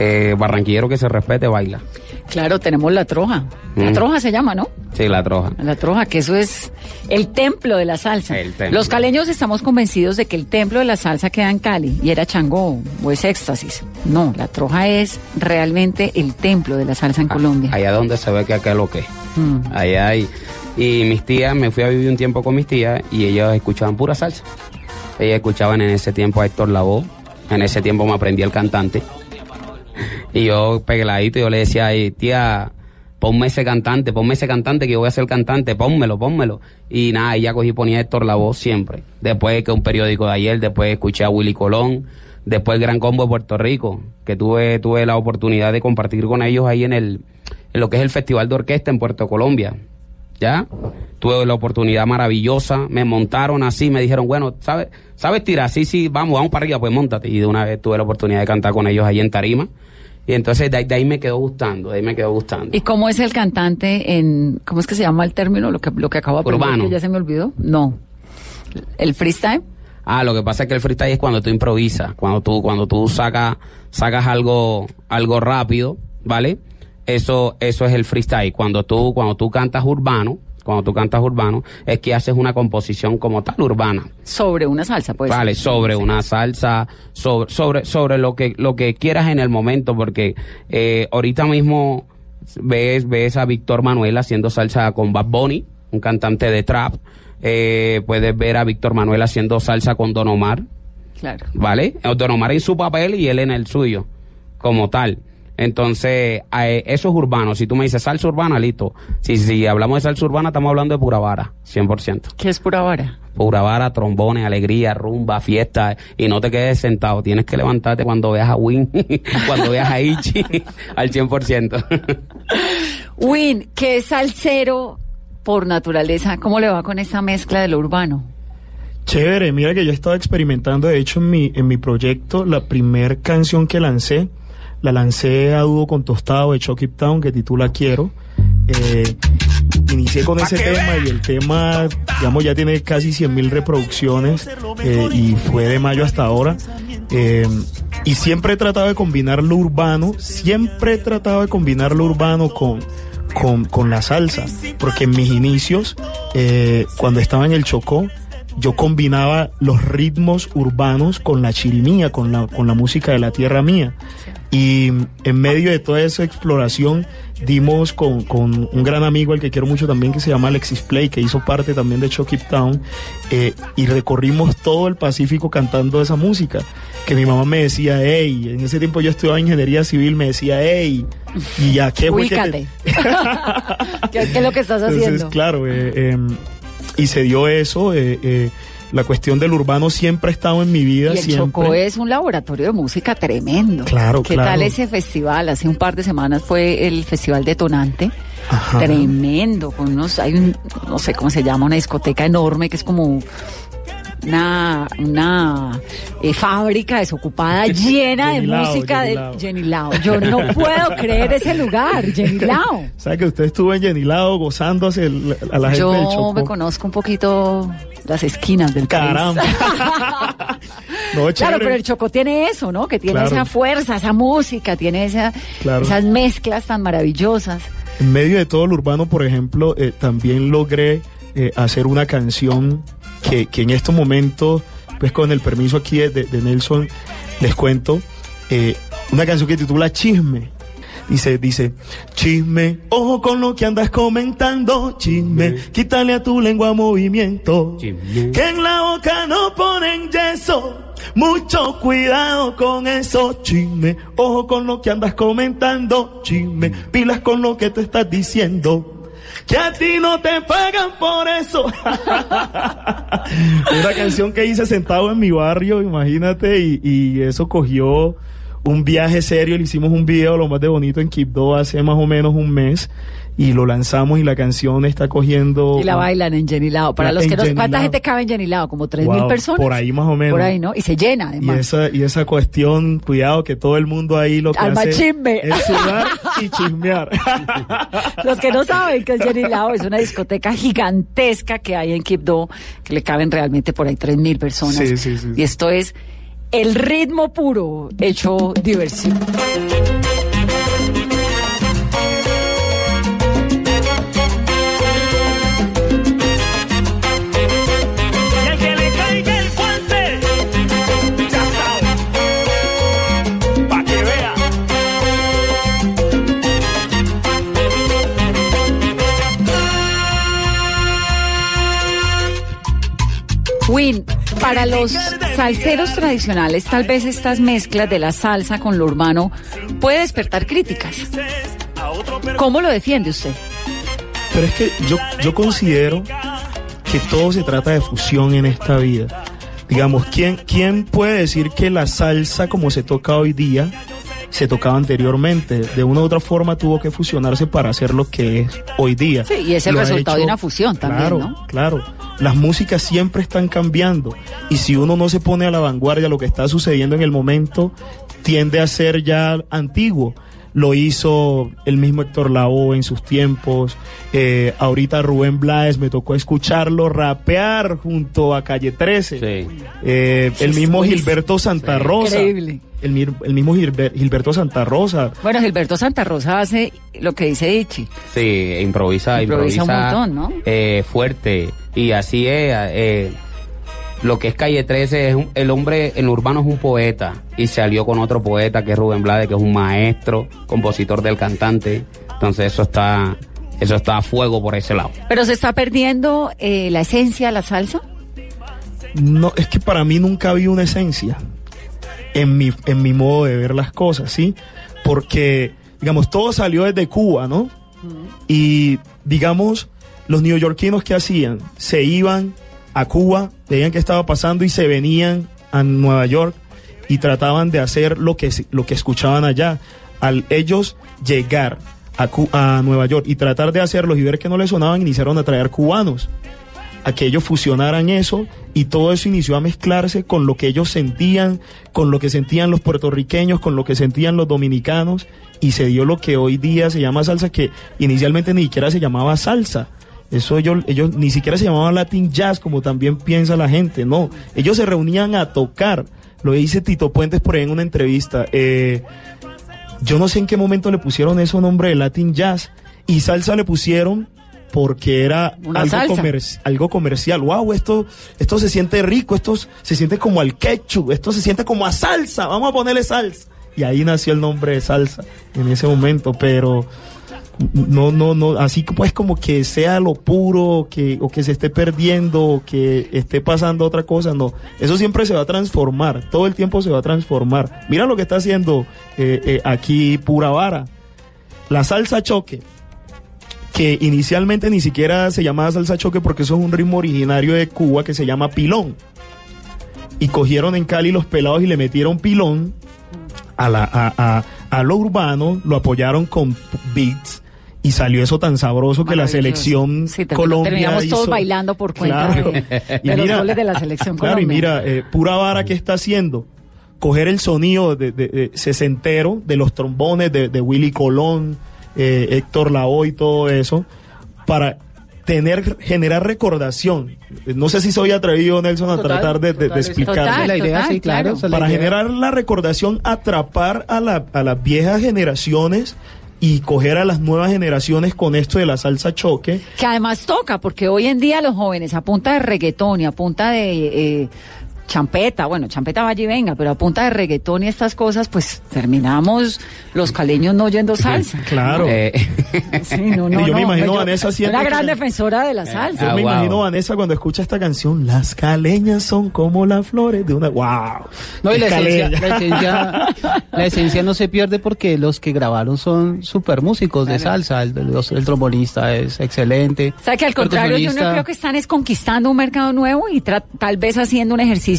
Speaker 17: Eh, barranquillero que se respete, baila.
Speaker 14: Claro, tenemos la troja. La
Speaker 17: Mm.
Speaker 14: troja se llama, ¿no?
Speaker 17: Sí, la troja.
Speaker 14: La troja, que eso es el templo de la salsa.
Speaker 17: El templo.
Speaker 14: Los caleños estamos convencidos de que el templo de la salsa queda en Cali y era Changó o es éxtasis. No, la troja es realmente el templo de la salsa en Colombia.
Speaker 17: Allá donde se ve que acá lo que.
Speaker 14: Mm.
Speaker 17: Allá hay. Y mis tías, me fui a vivir un tiempo con mis tías y ellas escuchaban pura salsa. Ellas escuchaban en ese tiempo a Héctor Lavoe. En ese tiempo me aprendí el cantante. Y yo pegueladito, yo le decía ahí, tía, ponme ese cantante, ponme ese cantante que yo voy a ser cantante, pónmelo, pónmelo. Y nada, ella cogí y ponía Héctor Lavoe siempre. Después que un periódico de ayer, después escuché a Willy Colón, después el Gran Combo de Puerto Rico, que tuve, tuve la oportunidad de compartir con ellos ahí en el, en lo que es el Festival de Orquesta en Puerto Colombia. ¿Ya? Tuve la oportunidad maravillosa, me montaron así, me dijeron, bueno, ¿sabes, ¿sabes tirar? Sí, sí, vamos, vamos para arriba, pues montate. Y de una vez tuve la oportunidad de cantar con ellos ahí en Tarima. Y entonces de ahí, de ahí me quedó gustando, de ahí me quedó gustando.
Speaker 14: ¿Y cómo es el cantante en, cómo es que se llama el término, lo que, lo que acabo de
Speaker 17: Urbano.
Speaker 14: que ya se me olvidó? No. ¿El freestyle?
Speaker 17: Ah, lo que pasa es que el freestyle es cuando tú improvisas, cuando tú, cuando tú sacas, sacas algo, algo rápido, ¿vale? Eso, eso es el freestyle. Cuando tú, cuando tú cantas urbano, cuando tú cantas urbano, es que haces una composición como tal urbana.
Speaker 14: Sobre una salsa, pues.
Speaker 17: Vale, sobre una salsa, sobre, sobre, sobre lo que, lo que quieras en el momento, porque eh, ahorita mismo ves, ves a Víctor Manuel haciendo salsa con Bad Bunny, un cantante de trap. Eh, puedes ver a Víctor Manuel haciendo salsa con Don Omar,
Speaker 14: Claro.
Speaker 17: ¿vale? Don Omar en su papel y él en el suyo, como tal. Entonces, eh, eso es urbano. Si tú me dices salsa urbana, listo. Si, si hablamos de salsa urbana, estamos hablando de pura vara, 100%.
Speaker 14: ¿Qué es pura vara?
Speaker 17: Pura vara, trombones, alegría, rumba, fiesta. Y no te quedes sentado. Tienes que levantarte cuando veas a Win, [LAUGHS] cuando veas a Ichi, [LAUGHS] al 100%. [LAUGHS]
Speaker 14: Win, que es salsero por naturaleza, ¿cómo le va con esta mezcla de lo urbano?
Speaker 15: Chévere, mira que yo estaba experimentando, de hecho, en mi, en mi proyecto, la primer canción que lancé, la lancé a dúo con Tostado de Chucky Town, que titula Quiero. Eh, inicié con ese tema y el tema, digamos, ya tiene casi 100 mil reproducciones eh, y fue de mayo hasta ahora. Eh, y siempre he tratado de combinar lo urbano, siempre he tratado de combinar lo urbano con, con, con la salsa, porque en mis inicios, cuando estaba en el Chocó, yo combinaba los ritmos urbanos con la chirimía, con la, con la música de la tierra mía. Y en medio de toda esa exploración dimos con, con un gran amigo al que quiero mucho también que se llama Alexis Play, que hizo parte también de Chucky Town, eh, y recorrimos todo el Pacífico cantando esa música. Que mi mamá me decía, hey, en ese tiempo yo estudiaba ingeniería civil, me decía, hey, y ya, ¿qué que te-
Speaker 14: Ubícate. [LAUGHS] ¿Qué, es lo que estás
Speaker 15: Entonces,
Speaker 14: haciendo?
Speaker 15: claro, eh, eh, y se dio eso. eh, eh, la cuestión del urbano siempre ha estado en mi vida.
Speaker 14: Y el
Speaker 15: siempre.
Speaker 14: Chocó es un laboratorio de música tremendo.
Speaker 15: Claro,
Speaker 14: ¿Qué
Speaker 15: claro.
Speaker 14: tal ese festival? Hace un par de semanas fue el Festival Detonante.
Speaker 15: Ajá.
Speaker 14: Tremendo, con unos, hay un, no sé cómo se llama, una discoteca enorme que es como una, una eh, fábrica desocupada [LAUGHS] llena de
Speaker 15: Jenny Lao,
Speaker 14: música
Speaker 15: Jenny
Speaker 14: de
Speaker 15: Lao.
Speaker 14: Jenny Lao. Yo no [LAUGHS] puedo creer ese lugar, Jenny [LAUGHS] Lao.
Speaker 15: ¿Sabe que usted estuvo en Yenilado gozándose el- a la gente del
Speaker 14: Yo
Speaker 15: Chocó?
Speaker 14: me conozco un poquito las esquinas del país.
Speaker 15: Caramba. No,
Speaker 14: Claro, pero el Chocó tiene eso, ¿no? Que tiene
Speaker 15: Claro.
Speaker 14: esa fuerza, esa música, tiene esa,
Speaker 15: Claro.
Speaker 14: esas mezclas tan maravillosas.
Speaker 15: En medio de todo lo urbano, por ejemplo, eh, también logré eh, hacer una canción que, que en estos momentos, pues con el permiso aquí de, de Nelson, les cuento, eh, una canción que titula Chisme. Dice, dice, chisme, ojo con lo que andas comentando, chisme, quítale a tu lengua movimiento, que en la boca no ponen yeso, mucho cuidado con eso, chisme, ojo con lo que andas comentando, chisme, pilas con lo que te estás diciendo, que a ti no te pagan por eso. [LAUGHS] Una canción que hice sentado en mi barrio, imagínate, y, y eso cogió un viaje serio, le hicimos un video lo más de bonito en Quibdó hace más o menos un mes y lo lanzamos y la canción está cogiendo...
Speaker 14: Y la bailan en Jenny Lao. Para los que no, ¿cuánta gente cabe en Jenny Lao? Como tres mil
Speaker 15: Wow,
Speaker 14: personas.
Speaker 15: por ahí más o menos.
Speaker 14: Por ahí, ¿no? Y se llena,
Speaker 15: Y
Speaker 14: además.
Speaker 15: esa, y esa cuestión, cuidado que todo el mundo ahí lo que
Speaker 14: Alma
Speaker 15: hace
Speaker 14: chisme.
Speaker 15: es sudar y chismear. [LAUGHS]
Speaker 14: Los que no saben que es Jenny Lao es una discoteca gigantesca que hay en Quibdó, que le caben realmente por ahí tres mil personas.
Speaker 15: Sí, sí, sí.
Speaker 14: Y esto es el ritmo puro hecho diversión. Win, para los salseros tradicionales, tal vez estas mezclas de la salsa con lo urbano puede despertar críticas. ¿Cómo lo defiende usted?
Speaker 15: Pero es que yo, yo considero que todo se trata de fusión en esta vida. Digamos, ¿quién, ¿quién puede decir que la salsa como se toca hoy día se tocaba anteriormente? De una u otra forma tuvo que fusionarse para hacer lo que es hoy día.
Speaker 14: Sí, y es el
Speaker 15: Lo
Speaker 14: resultado de una fusión también,
Speaker 15: claro,
Speaker 14: ¿no?
Speaker 15: Claro, las músicas siempre están cambiando y si uno no se pone a la vanguardia, lo que está sucediendo en el momento tiende a ser ya antiguo. Lo hizo el mismo Héctor Lavoe en sus tiempos. eh, ahorita Rubén Blades me tocó escucharlo rapear junto a Calle 13. Eh, el mismo. Gilberto Santa
Speaker 14: Sí.
Speaker 15: Rosa.
Speaker 14: Increíble.
Speaker 15: El, el mismo Gilber- Gilberto Santa Rosa.
Speaker 14: Bueno, Gilberto Santa Rosa hace lo que dice Ichi.
Speaker 17: Sí, improvisa,
Speaker 14: Improvisa
Speaker 17: improvisa,
Speaker 14: un montón, ¿no?
Speaker 17: eh, fuerte. Y así es. eh, lo que es Calle 13, es un- el hombre en urbano es un poeta. Y se alió con otro poeta que es Rubén Blades, que es un maestro, compositor del cantante. Entonces eso está, eso está a fuego por ese lado.
Speaker 14: Pero se está perdiendo eh, la esencia de la salsa.
Speaker 15: No, es que para mí nunca había una esencia en mi, en mi modo de ver las cosas, ¿sí? Porque, digamos, todo salió desde Cuba, ¿no? Y, digamos, los neoyorquinos que hacían, se iban a Cuba, veían qué estaba pasando y se venían a Nueva York y trataban de hacer lo que, lo que escuchaban allá. Al ellos llegar a, a Nueva York y tratar de hacerlos y ver que no les sonaban, iniciaron a traer cubanos a que ellos fusionaran eso y todo eso inició a mezclarse con lo que ellos sentían, con lo que sentían los puertorriqueños, con lo que sentían los dominicanos y se dio lo que hoy día se llama salsa que inicialmente ni siquiera se llamaba salsa. Eso ellos, ellos ni siquiera se llamaba Latin Jazz como también piensa la gente, no. Ellos se reunían a tocar. Lo dice Tito Puentes por ahí en una entrevista. Eh, yo no sé en qué momento le pusieron eso nombre de Latin Jazz y salsa le pusieron porque era algo, comer- algo comercial. Wow, esto, esto se siente rico, esto se siente como al ketchup, esto se siente como a salsa, vamos a ponerle salsa. Y ahí nació el nombre de salsa en ese momento, pero no, no, no, así pues como que sea lo puro, que, o que se esté perdiendo, o que esté pasando otra cosa, no. Eso siempre se va a transformar, todo el tiempo se va a transformar. Mira lo que está haciendo eh, eh, aquí Pura Vara. La salsa choque, que inicialmente ni siquiera se llamaba salsa choque porque eso es un ritmo originario de Cuba que se llama pilón. Y cogieron en Cali los pelados y le metieron pilón a, la, a, a- a lo urbano, lo apoyaron con beats y salió eso tan sabroso que la selección
Speaker 14: Sí,
Speaker 15: Colombia
Speaker 14: terminamos todos bailando por cuenta
Speaker 15: Claro.
Speaker 14: de,
Speaker 15: Y
Speaker 14: de los
Speaker 15: mira-
Speaker 14: goles de la selección
Speaker 15: Claro, y
Speaker 14: Colombia.
Speaker 15: mira, eh, Pura Vara, ¿qué está haciendo? Coger el sonido de, de- de sesentero, de los trombones de, de Willy Colón, eh, Héctor Lavoe y todo eso, para tener, generar recordación. No sé si soy atrevido, Nelson, a
Speaker 16: Total,
Speaker 15: tratar de, de- de explicar.
Speaker 16: total, La idea, total, sí, claro, claro. la
Speaker 15: Para
Speaker 16: idea.
Speaker 15: generar la recordación, atrapar a, la- a las viejas generaciones y coger a las nuevas generaciones con esto de la salsa choque.
Speaker 14: Que además toca, porque hoy en día los jóvenes a punta de reggaetón y a punta de eh, champeta, bueno, champeta vaya y venga, pero a punta de reggaetón y estas cosas, pues terminamos los caleños no oyendo [LAUGHS] salsa.
Speaker 15: Claro. [LAUGHS]
Speaker 14: Sí, no, [LAUGHS] no,
Speaker 15: Y yo me
Speaker 14: no,
Speaker 15: imagino
Speaker 14: yo-
Speaker 15: a Vanessa haciendo
Speaker 14: Una gran
Speaker 15: que-
Speaker 14: defensora de la salsa.
Speaker 15: Yo me imagino a Vanessa cuando escucha esta canción, las caleñas son como las flores de una... ¡Wow!
Speaker 16: No, y la
Speaker 15: Es
Speaker 16: esencia, la, esencia, la esencia no se pierde porque los que grabaron son super músicos de salsa. El, los- el trombonista es excelente.
Speaker 14: O sea que al contrario, yo no creo que están es conquistando un mercado nuevo y tal vez haciendo un ejercicio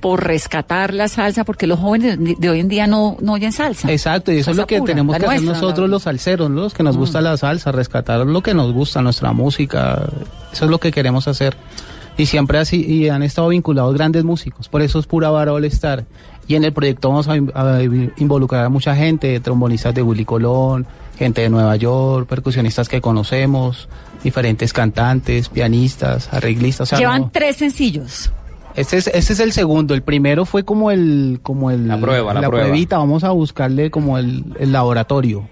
Speaker 14: por rescatar la salsa, porque los jóvenes de, hoy en día no, no oyen salsa.
Speaker 16: Exacto, y eso es lo que
Speaker 14: pura,
Speaker 16: tenemos que hacer nosotros los salseros, ¿no? los que nos
Speaker 14: Mm.
Speaker 16: gusta la salsa, rescatar lo que nos gusta, nuestra música. Eso es lo que queremos hacer. Y siempre así, y han estado vinculados grandes músicos, por eso es pura vara All Star. Y en el proyecto vamos a, in- a involucrar a mucha gente, trombonistas de Willy Colón, gente de Nueva York, percusionistas que conocemos, diferentes cantantes, pianistas, arreglistas. o sea,
Speaker 14: Llevan
Speaker 16: no-
Speaker 14: tres sencillos.
Speaker 16: Este es, este es el segundo. El primero fue como el, como el
Speaker 17: La prueba, la prueba.
Speaker 16: pruebita. Vamos a buscarle como el, el laboratorio.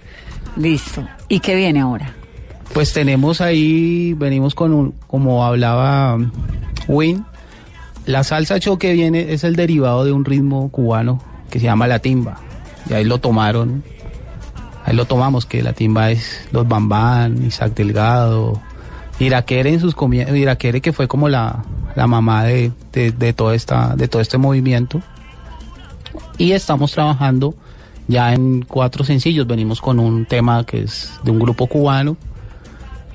Speaker 14: Listo. ¿Y qué viene ahora?
Speaker 16: Pues tenemos ahí, venimos con un, como hablaba Win, la salsa choque viene, es el derivado de un ritmo cubano que se llama la timba. Y ahí lo tomaron, ahí lo tomamos, que la timba es los Bambán, Isaac Delgado, Iraquere en sus comienzos, Iraquere que fue como la, la mamá de, de, de toda esta, de todo este movimiento. Y estamos trabajando ya en cuatro sencillos. Venimos con un tema que es de un grupo cubano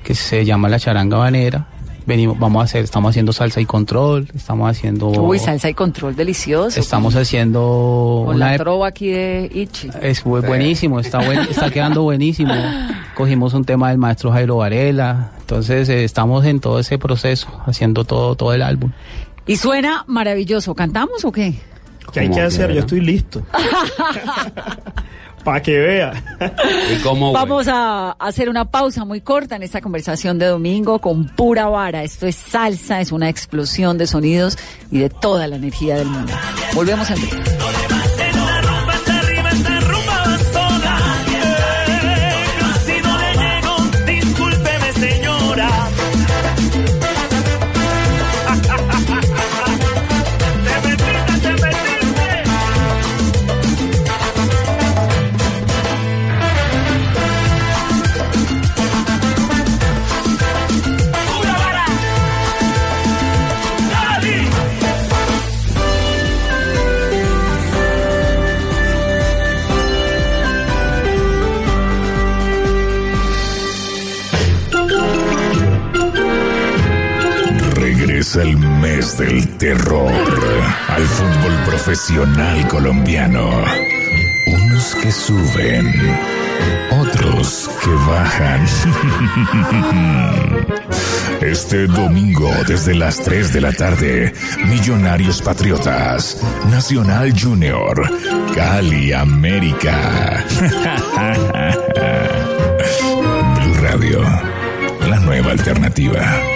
Speaker 16: que se llama La Charanga Banera. Venimos, vamos a hacer, estamos haciendo salsa y control, estamos haciendo,
Speaker 14: Uy, salsa y control delicioso.
Speaker 16: estamos haciendo
Speaker 14: Con
Speaker 16: una
Speaker 14: la trova aquí de Ichi.
Speaker 16: es bu- buenísimo, está buen- está quedando buenísimo. [LAUGHS] Cogimos un tema del maestro Jairo Varela, entonces eh, estamos en todo ese proceso, haciendo todo, todo el álbum.
Speaker 14: Y suena maravilloso. ¿Cantamos o qué?
Speaker 15: ¿Qué hay que hacer? Yo estoy listo. [LAUGHS] Para que vea.
Speaker 17: ¿Y cómo?
Speaker 14: Vamos a hacer una pausa muy corta en esta conversación de domingo con pura vara. Esto es salsa, es una explosión de sonidos y de toda la energía del mundo. Volvemos en breve.
Speaker 1: El mes del terror al fútbol profesional colombiano. Unos que suben, otros que bajan. [LAUGHS] Este domingo desde las 3 de la tarde, Millonarios Patriotas, Nacional Junior, Cali América. [LAUGHS] Blue Radio, la nueva alternativa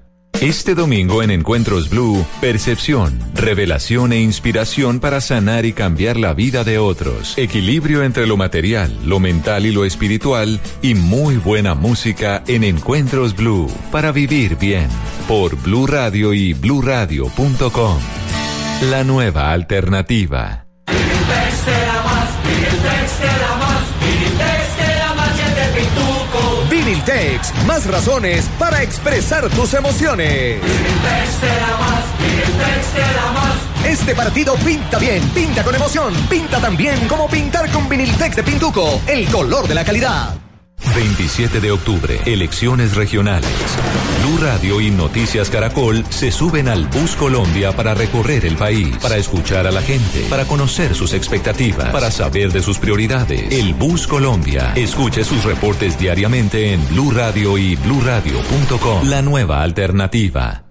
Speaker 2: Este domingo en Encuentros Blue, percepción, revelación e inspiración para sanar y cambiar la vida de otros. Equilibrio entre lo material, lo mental y lo espiritual y muy buena música en Encuentros Blue para vivir bien. Por Blue Radio y bluradio.com. La nueva alternativa.
Speaker 18: Más razones para expresar tus emociones. Este partido pinta bien, pinta con emoción, pinta tan bien como pintar con Viniltex de Pintuco, el color de la calidad.
Speaker 2: 27 de octubre, elecciones regionales. Blue Radio y Noticias Caracol se suben al Bus Colombia para recorrer el país, para escuchar a la gente, para conocer sus expectativas, para saber de sus prioridades. El Bus Colombia. Escuche sus reportes diariamente en Blue Radio y bluradio.com. La nueva alternativa.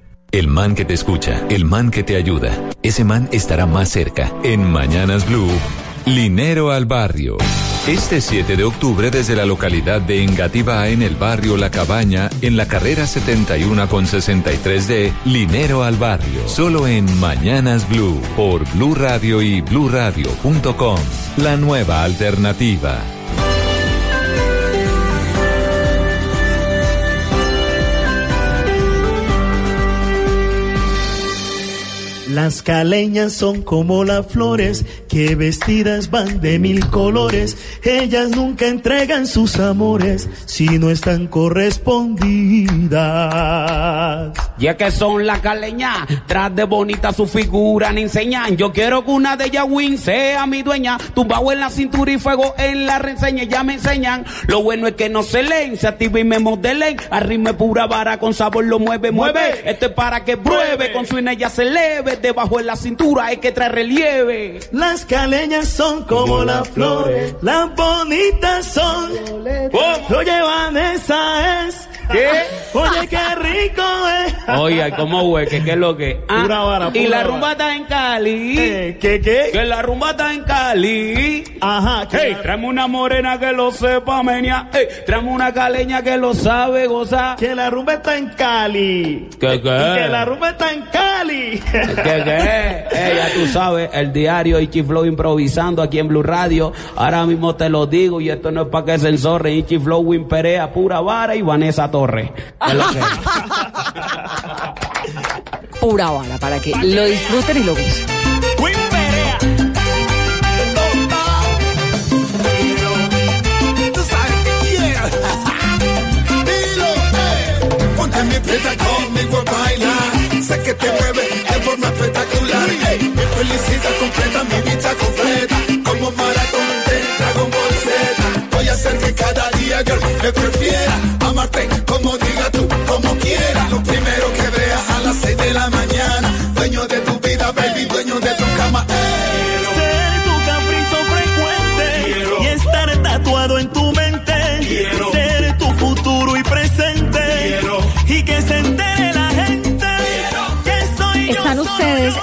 Speaker 2: El man que te escucha, el man que te ayuda, ese man estará más cerca. En Mañanas Blue, Linero al Barrio. Este 7 de octubre desde la localidad de Engativá en el barrio La Cabaña, en la carrera 71 con 63 de Linero al Barrio. Solo en Mañanas Blue, por Blue Radio y bluradio.com. La nueva alternativa.
Speaker 19: Las caleñas son como las flores que vestidas van de mil colores. Ellas nunca entregan sus amores si no están correspondidas.
Speaker 17: Y es que son las caleñas, tras de bonita su figura, ni enseñan. Yo quiero que una de ellas win sea mi dueña. Tumbado en la cintura y fuego en la reseña, ya me enseñan. Lo bueno es que no se leen, se activen y me modelen. Arrime pura vara con sabor lo mueve, mueve. Esto es para que pruebe, con su ella se eleve. Debajo en la cintura hay que traer relieve.
Speaker 19: Las caleñas son como las flores, las bonitas son. Oye, Vanessa es.
Speaker 17: ¿Qué? [LAUGHS]
Speaker 19: Oye, qué rico es.
Speaker 17: Oye, ¿cómo hueque? ¿Qué es lo que? Ah,
Speaker 19: Pura vara,
Speaker 17: y
Speaker 19: pura
Speaker 17: la
Speaker 19: vara.
Speaker 17: rumba está en Cali.
Speaker 19: Eh, ¿Qué, qué?
Speaker 17: Que la rumba está en Cali.
Speaker 19: Ajá, que
Speaker 17: Hey,
Speaker 19: la-
Speaker 17: tráeme una morena que lo sepa menia. Hey, tráeme una caleña que lo sabe gozar.
Speaker 19: Que la rumba está en Cali.
Speaker 17: ¿Qué,
Speaker 19: Y
Speaker 17: qué?
Speaker 19: que la rumba está en Cali.
Speaker 17: ¿Qué, qué? [LAUGHS] Eh, ya tú sabes, el diario Ichi Flow improvisando aquí en Blue Radio. Ahora mismo te lo digo y esto no es para que se enzorre. Ichi Flow, Win Perea, Pura Vara y Vanessa Es. [LAUGHS]
Speaker 14: Pura bala para que lo disfruten y lo gocen.
Speaker 20: Tú sabes que quiero. Dilo. Ponte mi preta conmigo a bailar. Sé que te mueve de forma espectacular. Ey, mi felicidad completa, mi dicha completa. Como maratón de Dragon Ball Z. Voy a hacer que cada una girl que prefiera amarte como diga tú, como quiera. Lo
Speaker 19: primero que veas a las 6 de la mañana, dueño de tu vida, baby, dueño de tu
Speaker 14: cama. Eh.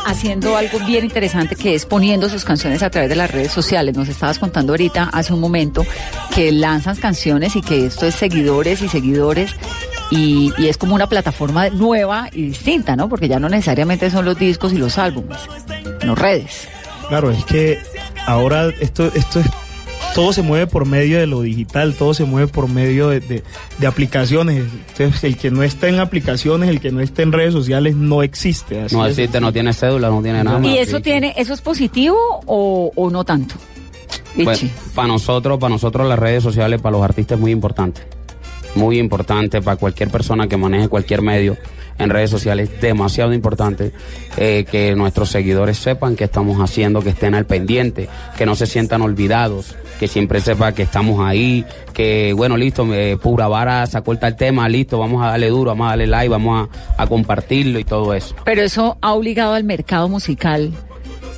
Speaker 14: Haciendo algo bien interesante que es poniendo sus canciones a través de las redes sociales. Nos estabas contando ahorita, hace un momento, que lanzan canciones y que esto es seguidores y seguidores. Y, y es como una plataforma nueva y distinta, ¿no? Porque ya no necesariamente son los discos y los álbumes, no redes.
Speaker 15: Claro, es que ahora esto, esto es todo se mueve por medio de lo digital, todo se mueve por medio de, de- de aplicaciones. Entonces, el que no está en aplicaciones, el que no está en redes sociales, no existe. así
Speaker 17: No
Speaker 15: es.
Speaker 17: existe, no tiene cédula, no tiene nada.
Speaker 14: ¿Y eso tiene, eso es positivo o, o no tanto? Ichi.
Speaker 17: para nosotros, para nosotros las redes sociales, para los artistas es muy importante. Muy importante para cualquier persona que maneje cualquier medio en redes sociales, demasiado importante eh, que nuestros seguidores sepan qué estamos haciendo, que estén al pendiente, que no se sientan olvidados, que siempre sepa que estamos ahí, que bueno, listo, eh, Pura Vara sacó el tal tema, listo, vamos a darle duro, vamos a darle like, vamos a, a compartirlo y todo eso.
Speaker 14: Pero eso ha obligado al mercado musical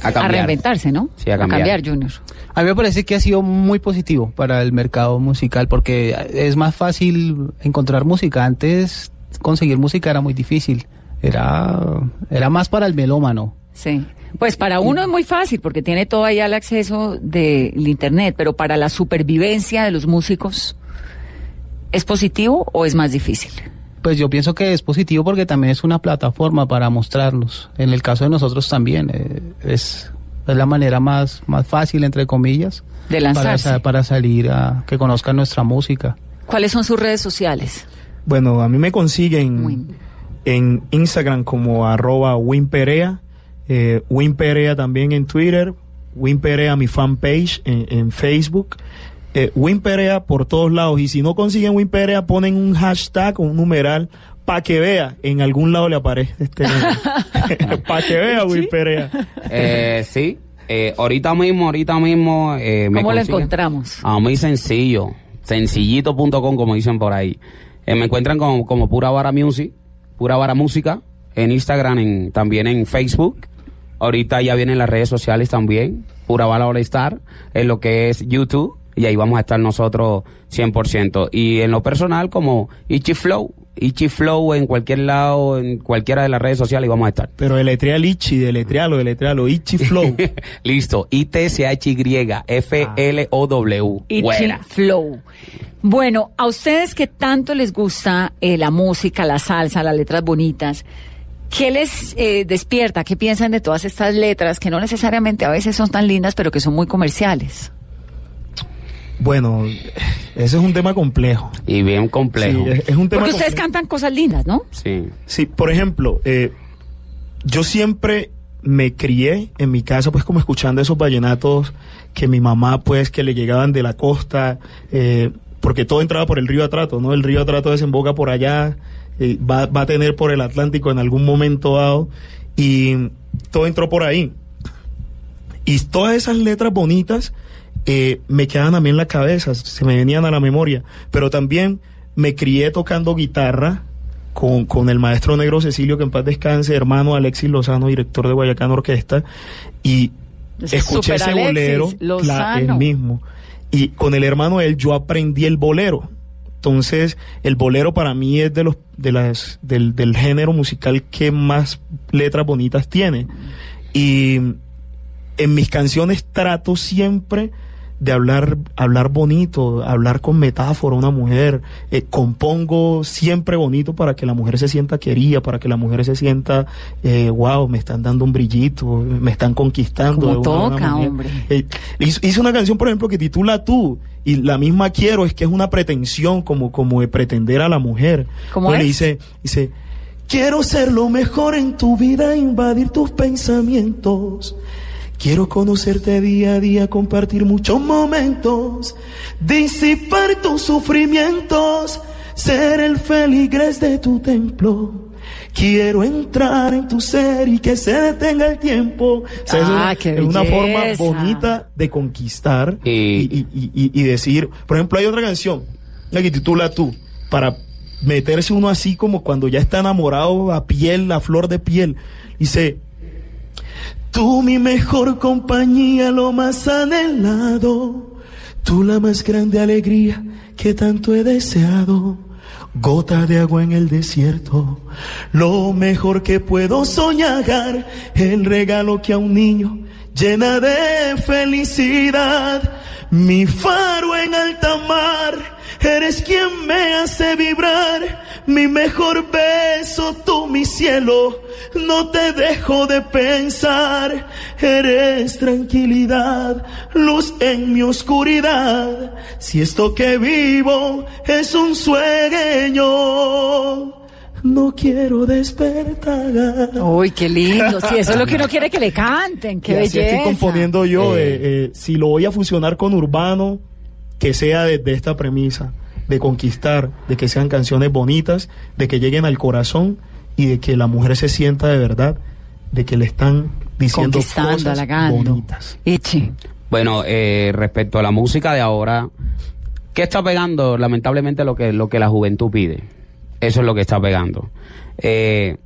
Speaker 17: A
Speaker 14: a,
Speaker 17: cambiar.
Speaker 14: reinventarse, ¿no?
Speaker 17: Sí, a cambiar.
Speaker 14: Junior.
Speaker 16: A mí me parece que ha sido muy positivo para el mercado musical porque es más fácil encontrar música. Antes conseguir música era muy difícil. Era, era más para el melómano.
Speaker 14: Sí. Pues para uno es muy fácil porque tiene todo ahí al acceso del internet, pero para la supervivencia de los músicos, ¿es positivo o es más difícil?
Speaker 16: Pues yo pienso que es positivo porque también es una plataforma para mostrarnos. En el caso de nosotros también eh, es, es la manera más, más fácil, entre comillas,
Speaker 14: De lanzarse.
Speaker 16: para salir a que conozcan nuestra música.
Speaker 14: ¿Cuáles son sus redes sociales?
Speaker 15: Bueno, a mí me consiguen en Instagram como arroba winperea, eh, winperea también en Twitter, winperea mi fanpage en, en Facebook, eh, winperea por todos lados y si no consiguen winperea ponen un hashtag o un numeral para que vea, en algún lado le aparece este [LAUGHS] [LAUGHS] para que vea winperea.
Speaker 17: Eh, sí, eh, ahorita mismo, ahorita mismo. Eh, me
Speaker 14: ¿Cómo lo
Speaker 17: consiguen-
Speaker 14: encontramos?
Speaker 17: Ah, muy sencillo. Sencillito.com, como dicen por ahí. Eh, me encuentran como, como Pura Vara Music, Pura Vara Música, en Instagram, en, también en Facebook. Ahorita ya vienen las redes sociales también. Pura Vara All Star, en lo que es YouTube. Y ahí vamos a estar nosotros 100%. Y en lo personal, como Ichi Flow. Ichi Flow en cualquier lado, en cualquiera de las redes sociales, y vamos a estar.
Speaker 15: Pero deletrea Ichi, deletrealo, deletrealo, Ichi Flow. [LAUGHS]
Speaker 17: Listo, I-T-C-H-Y-F-L-O-W.
Speaker 14: Ichi
Speaker 17: Buena.
Speaker 14: Flow. Bueno, a ustedes que tanto les gusta eh, la música, la salsa, las letras bonitas, ¿qué les eh, despierta? ¿Qué piensan de todas estas letras que no necesariamente a veces son tan lindas, pero que son muy comerciales?
Speaker 15: Bueno, ese es un tema complejo.
Speaker 17: Y bien complejo.
Speaker 15: Sí, es, es un tema
Speaker 14: Porque ustedes
Speaker 15: complejo.
Speaker 14: cantan cosas lindas, ¿no?
Speaker 17: Sí.
Speaker 15: Sí, por ejemplo, eh, yo siempre me crié en mi casa pues como escuchando esos vallenatos que mi mamá pues que le llegaban de la costa, eh, porque todo entraba por el río Atrato, ¿no? El río Atrato desemboca por allá, eh, va, va a tener por el Atlántico en algún momento dado y todo entró por ahí. Y todas esas letras bonitas eh, me quedaban a mí en la cabeza, se me venían a la memoria. Pero también me crié tocando guitarra con, con el maestro negro Cecilio, que en paz descanse, hermano Alexis Lozano, director de Guayacán Orquesta. Y escuché ese
Speaker 14: Alexis
Speaker 15: bolero,
Speaker 14: Lozano.
Speaker 15: el mismo. Y con el hermano él yo aprendí el bolero. Entonces, el bolero para mí es de los de las del, del género musical que más letras bonitas tiene. Y en mis canciones trato siempre de hablar, hablar bonito, hablar con metáfora a una mujer. Eh, compongo siempre bonito para que la mujer se sienta querida, para que la mujer se sienta, eh, wow, me están dando un brillito, me están conquistando.
Speaker 14: Como toca, hombre.
Speaker 15: Eh, hice, una canción, por ejemplo, que titula Tú, y la misma quiero, es que es una pretensión como, como de pretender a la mujer.
Speaker 14: ¿Cómo
Speaker 15: Entonces le dice, dice, quiero ser lo mejor en tu vida, invadir tus pensamientos. Quiero conocerte día a día, compartir muchos momentos, disipar tus sufrimientos, ser el feligres de tu templo. Quiero entrar en tu ser y que se detenga el tiempo. O sea, es
Speaker 14: Ah,
Speaker 15: una-
Speaker 14: qué
Speaker 15: es una forma bonita de conquistar y, y- y- y- y decir, por ejemplo, hay otra canción, la que titula Tú, para meterse uno así como cuando ya está enamorado a piel, a flor de piel. Dice,
Speaker 19: Tú mi mejor compañía, lo más anhelado. Tú la más grande alegría que tanto he deseado. Gota de agua en el desierto, lo mejor que puedo soñar, el regalo que a un niño llena de felicidad. Mi faro en alta mar, eres quien me hace vibrar. Mi mejor beso, tú mi cielo, no te dejo de pensar. Eres tranquilidad, luz en mi oscuridad. Si esto que vivo es un sueño. No quiero despertar.
Speaker 14: Uy, qué lindo. Sí, eso es lo que uno [LAUGHS] quiere que le canten. Qué
Speaker 15: Y así
Speaker 14: belleza.
Speaker 15: estoy componiendo yo. eh, eh, si lo voy a fusionar con urbano, que sea desde esta premisa de conquistar, de que sean canciones bonitas, de que lleguen al corazón y de que la mujer se sienta de verdad, de que le están diciendo cosas
Speaker 14: halagando.
Speaker 15: bonitas.
Speaker 14: Eche.
Speaker 17: Bueno, eh, respecto a la música de ahora, ¿qué está pegando? Lamentablemente lo que, lo que la juventud pide. Eso es lo que está pegando. Eh,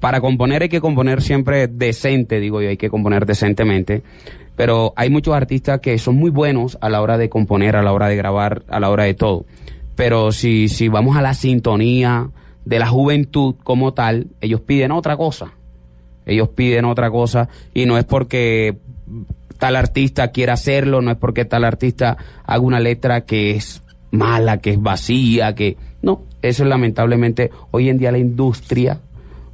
Speaker 17: para componer hay que componer siempre decente, digo yo, hay que componer decentemente. Pero hay muchos artistas que son muy buenos a la hora de componer, a la hora de grabar, a la hora de todo. Pero si, si vamos a la sintonía de la juventud como tal, ellos piden otra cosa. Ellos piden otra cosa y no es porque tal artista quiera hacerlo, no es porque tal artista haga una letra que es mala, que es vacía, que no, eso es lamentablemente hoy en día la industria,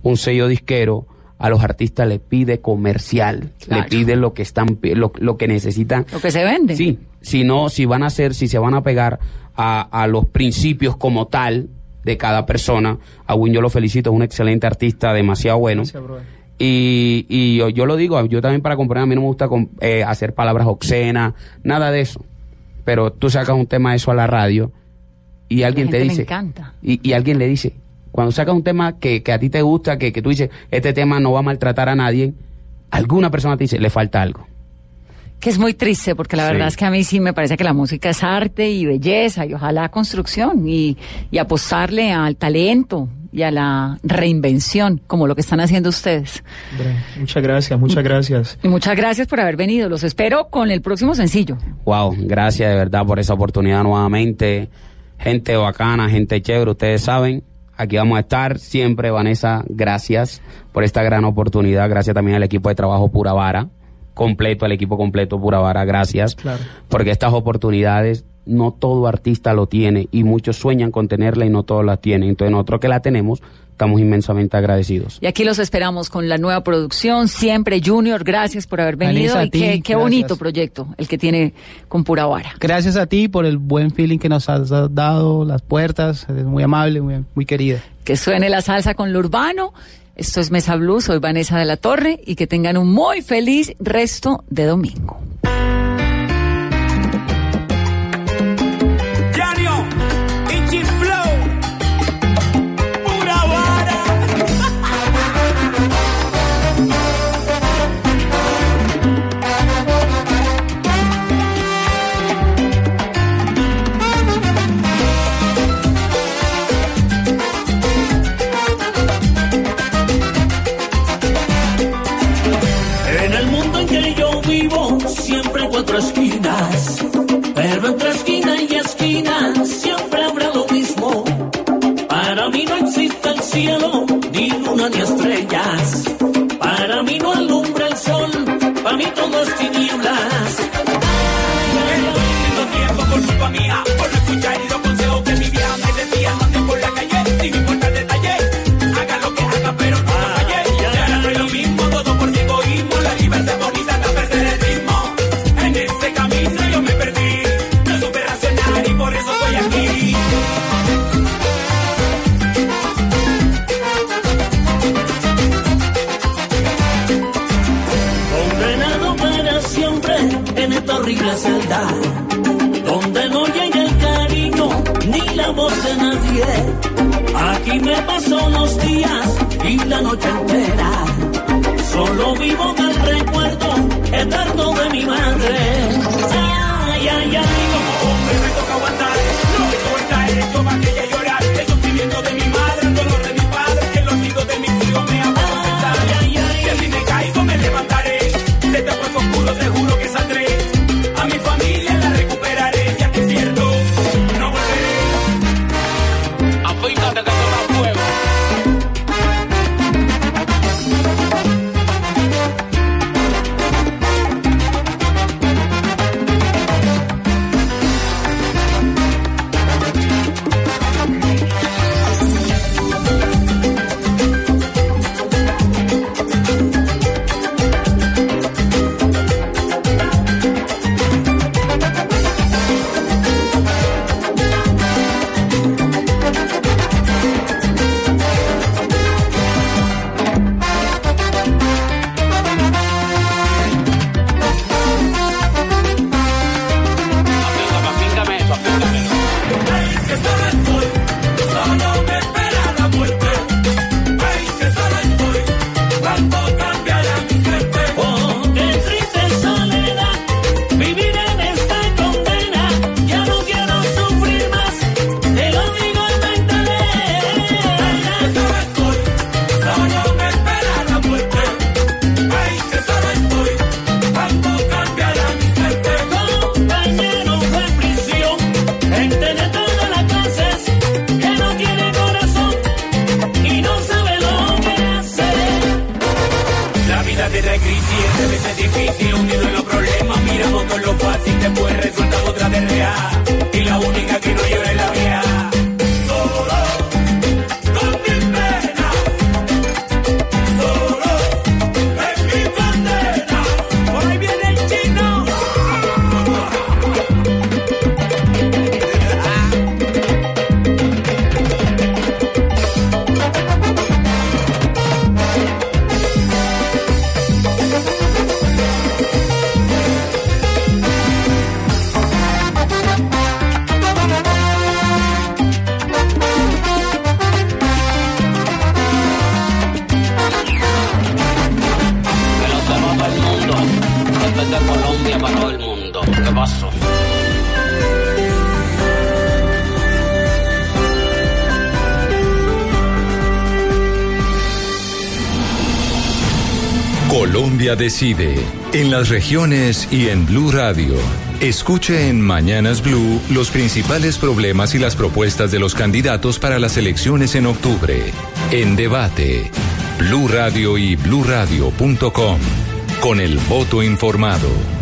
Speaker 17: un sello disquero a los artistas le pide comercial,
Speaker 14: Claro.
Speaker 17: le pide lo que están lo, lo que necesitan.
Speaker 14: Lo que se vende.
Speaker 17: Sí, si no, si van a hacer, si se van a pegar a, a los principios como tal de cada persona, a Win yo lo felicito, es un excelente artista, demasiado bueno. Y, y yo, yo lo digo, yo también para componer, a mí no me gusta com- eh, hacer palabras obscenas, nada de eso. Pero tú sacas un tema de eso a la radio y alguien te
Speaker 14: gente
Speaker 17: dice,
Speaker 14: encanta.
Speaker 17: y, y alguien le dice, cuando sacas un tema que, que a ti te gusta, que, que tú dices, este tema no va a maltratar a nadie, alguna persona te dice, le falta algo.
Speaker 14: Que es muy triste, porque la
Speaker 17: Sí.
Speaker 14: verdad es que a mí sí me parece que la música es arte y belleza, y ojalá construcción, y, y apostarle al talento y a la reinvención, como lo que están haciendo ustedes.
Speaker 15: Muchas gracias, muchas gracias.
Speaker 14: Y muchas gracias por haber venido. Los espero con el próximo sencillo.
Speaker 17: Wow, gracias de verdad por esa oportunidad nuevamente. Gente bacana, gente chévere, ustedes saben. Aquí vamos a estar siempre, Vanessa. Gracias por esta gran oportunidad. Gracias también al equipo de trabajo Pura Vara, completo, al equipo completo Pura Vara. Gracias.
Speaker 15: Claro.
Speaker 17: Porque estas oportunidades no todo artista lo tiene y muchos sueñan con tenerla y no todos la tienen. Entonces nosotros que la tenemos, estamos inmensamente agradecidos.
Speaker 14: Y aquí los esperamos con la nueva producción, siempre Junior. Gracias por haber venido. Y
Speaker 16: ti,
Speaker 14: qué, bonito proyecto el que tiene con Pura Vara.
Speaker 16: Gracias a ti por el buen feeling que nos has dado, las puertas, eres muy amable, muy, muy querida.
Speaker 14: Que suene la salsa con lo urbano. Esto es Mesa Blue, soy Vanessa de la Torre y que tengan un muy feliz resto de domingo.
Speaker 19: Cielo, ni luna ni estrellas. Para mí no alumbra el sol, para mí todo es tinieblas. Tengo tiempo por culpa mía, por no escuchar los consejos que mi vieja me decía. Ande por la calle, sin importar el horrible celda, donde no llega el cariño ni la voz de nadie. Aquí me paso los días y la noche entera, solo vivo del recuerdo eterno de mi madre. Ay, ay, ay, como hombre me toca aguantar, no me importa hecho más que ella tierra es crisis, este vez es difícil, hundido en los problemas, miramos con lo fácil, después resulta otra de real, y la única que no llora es
Speaker 21: la
Speaker 2: vieja. Decide en las regiones y en Blue Radio. Escuche en Mañanas Blue los principales problemas y las propuestas de los candidatos para las elecciones en octubre. En debate, Blue Radio y bluradio.com. Con el voto informado.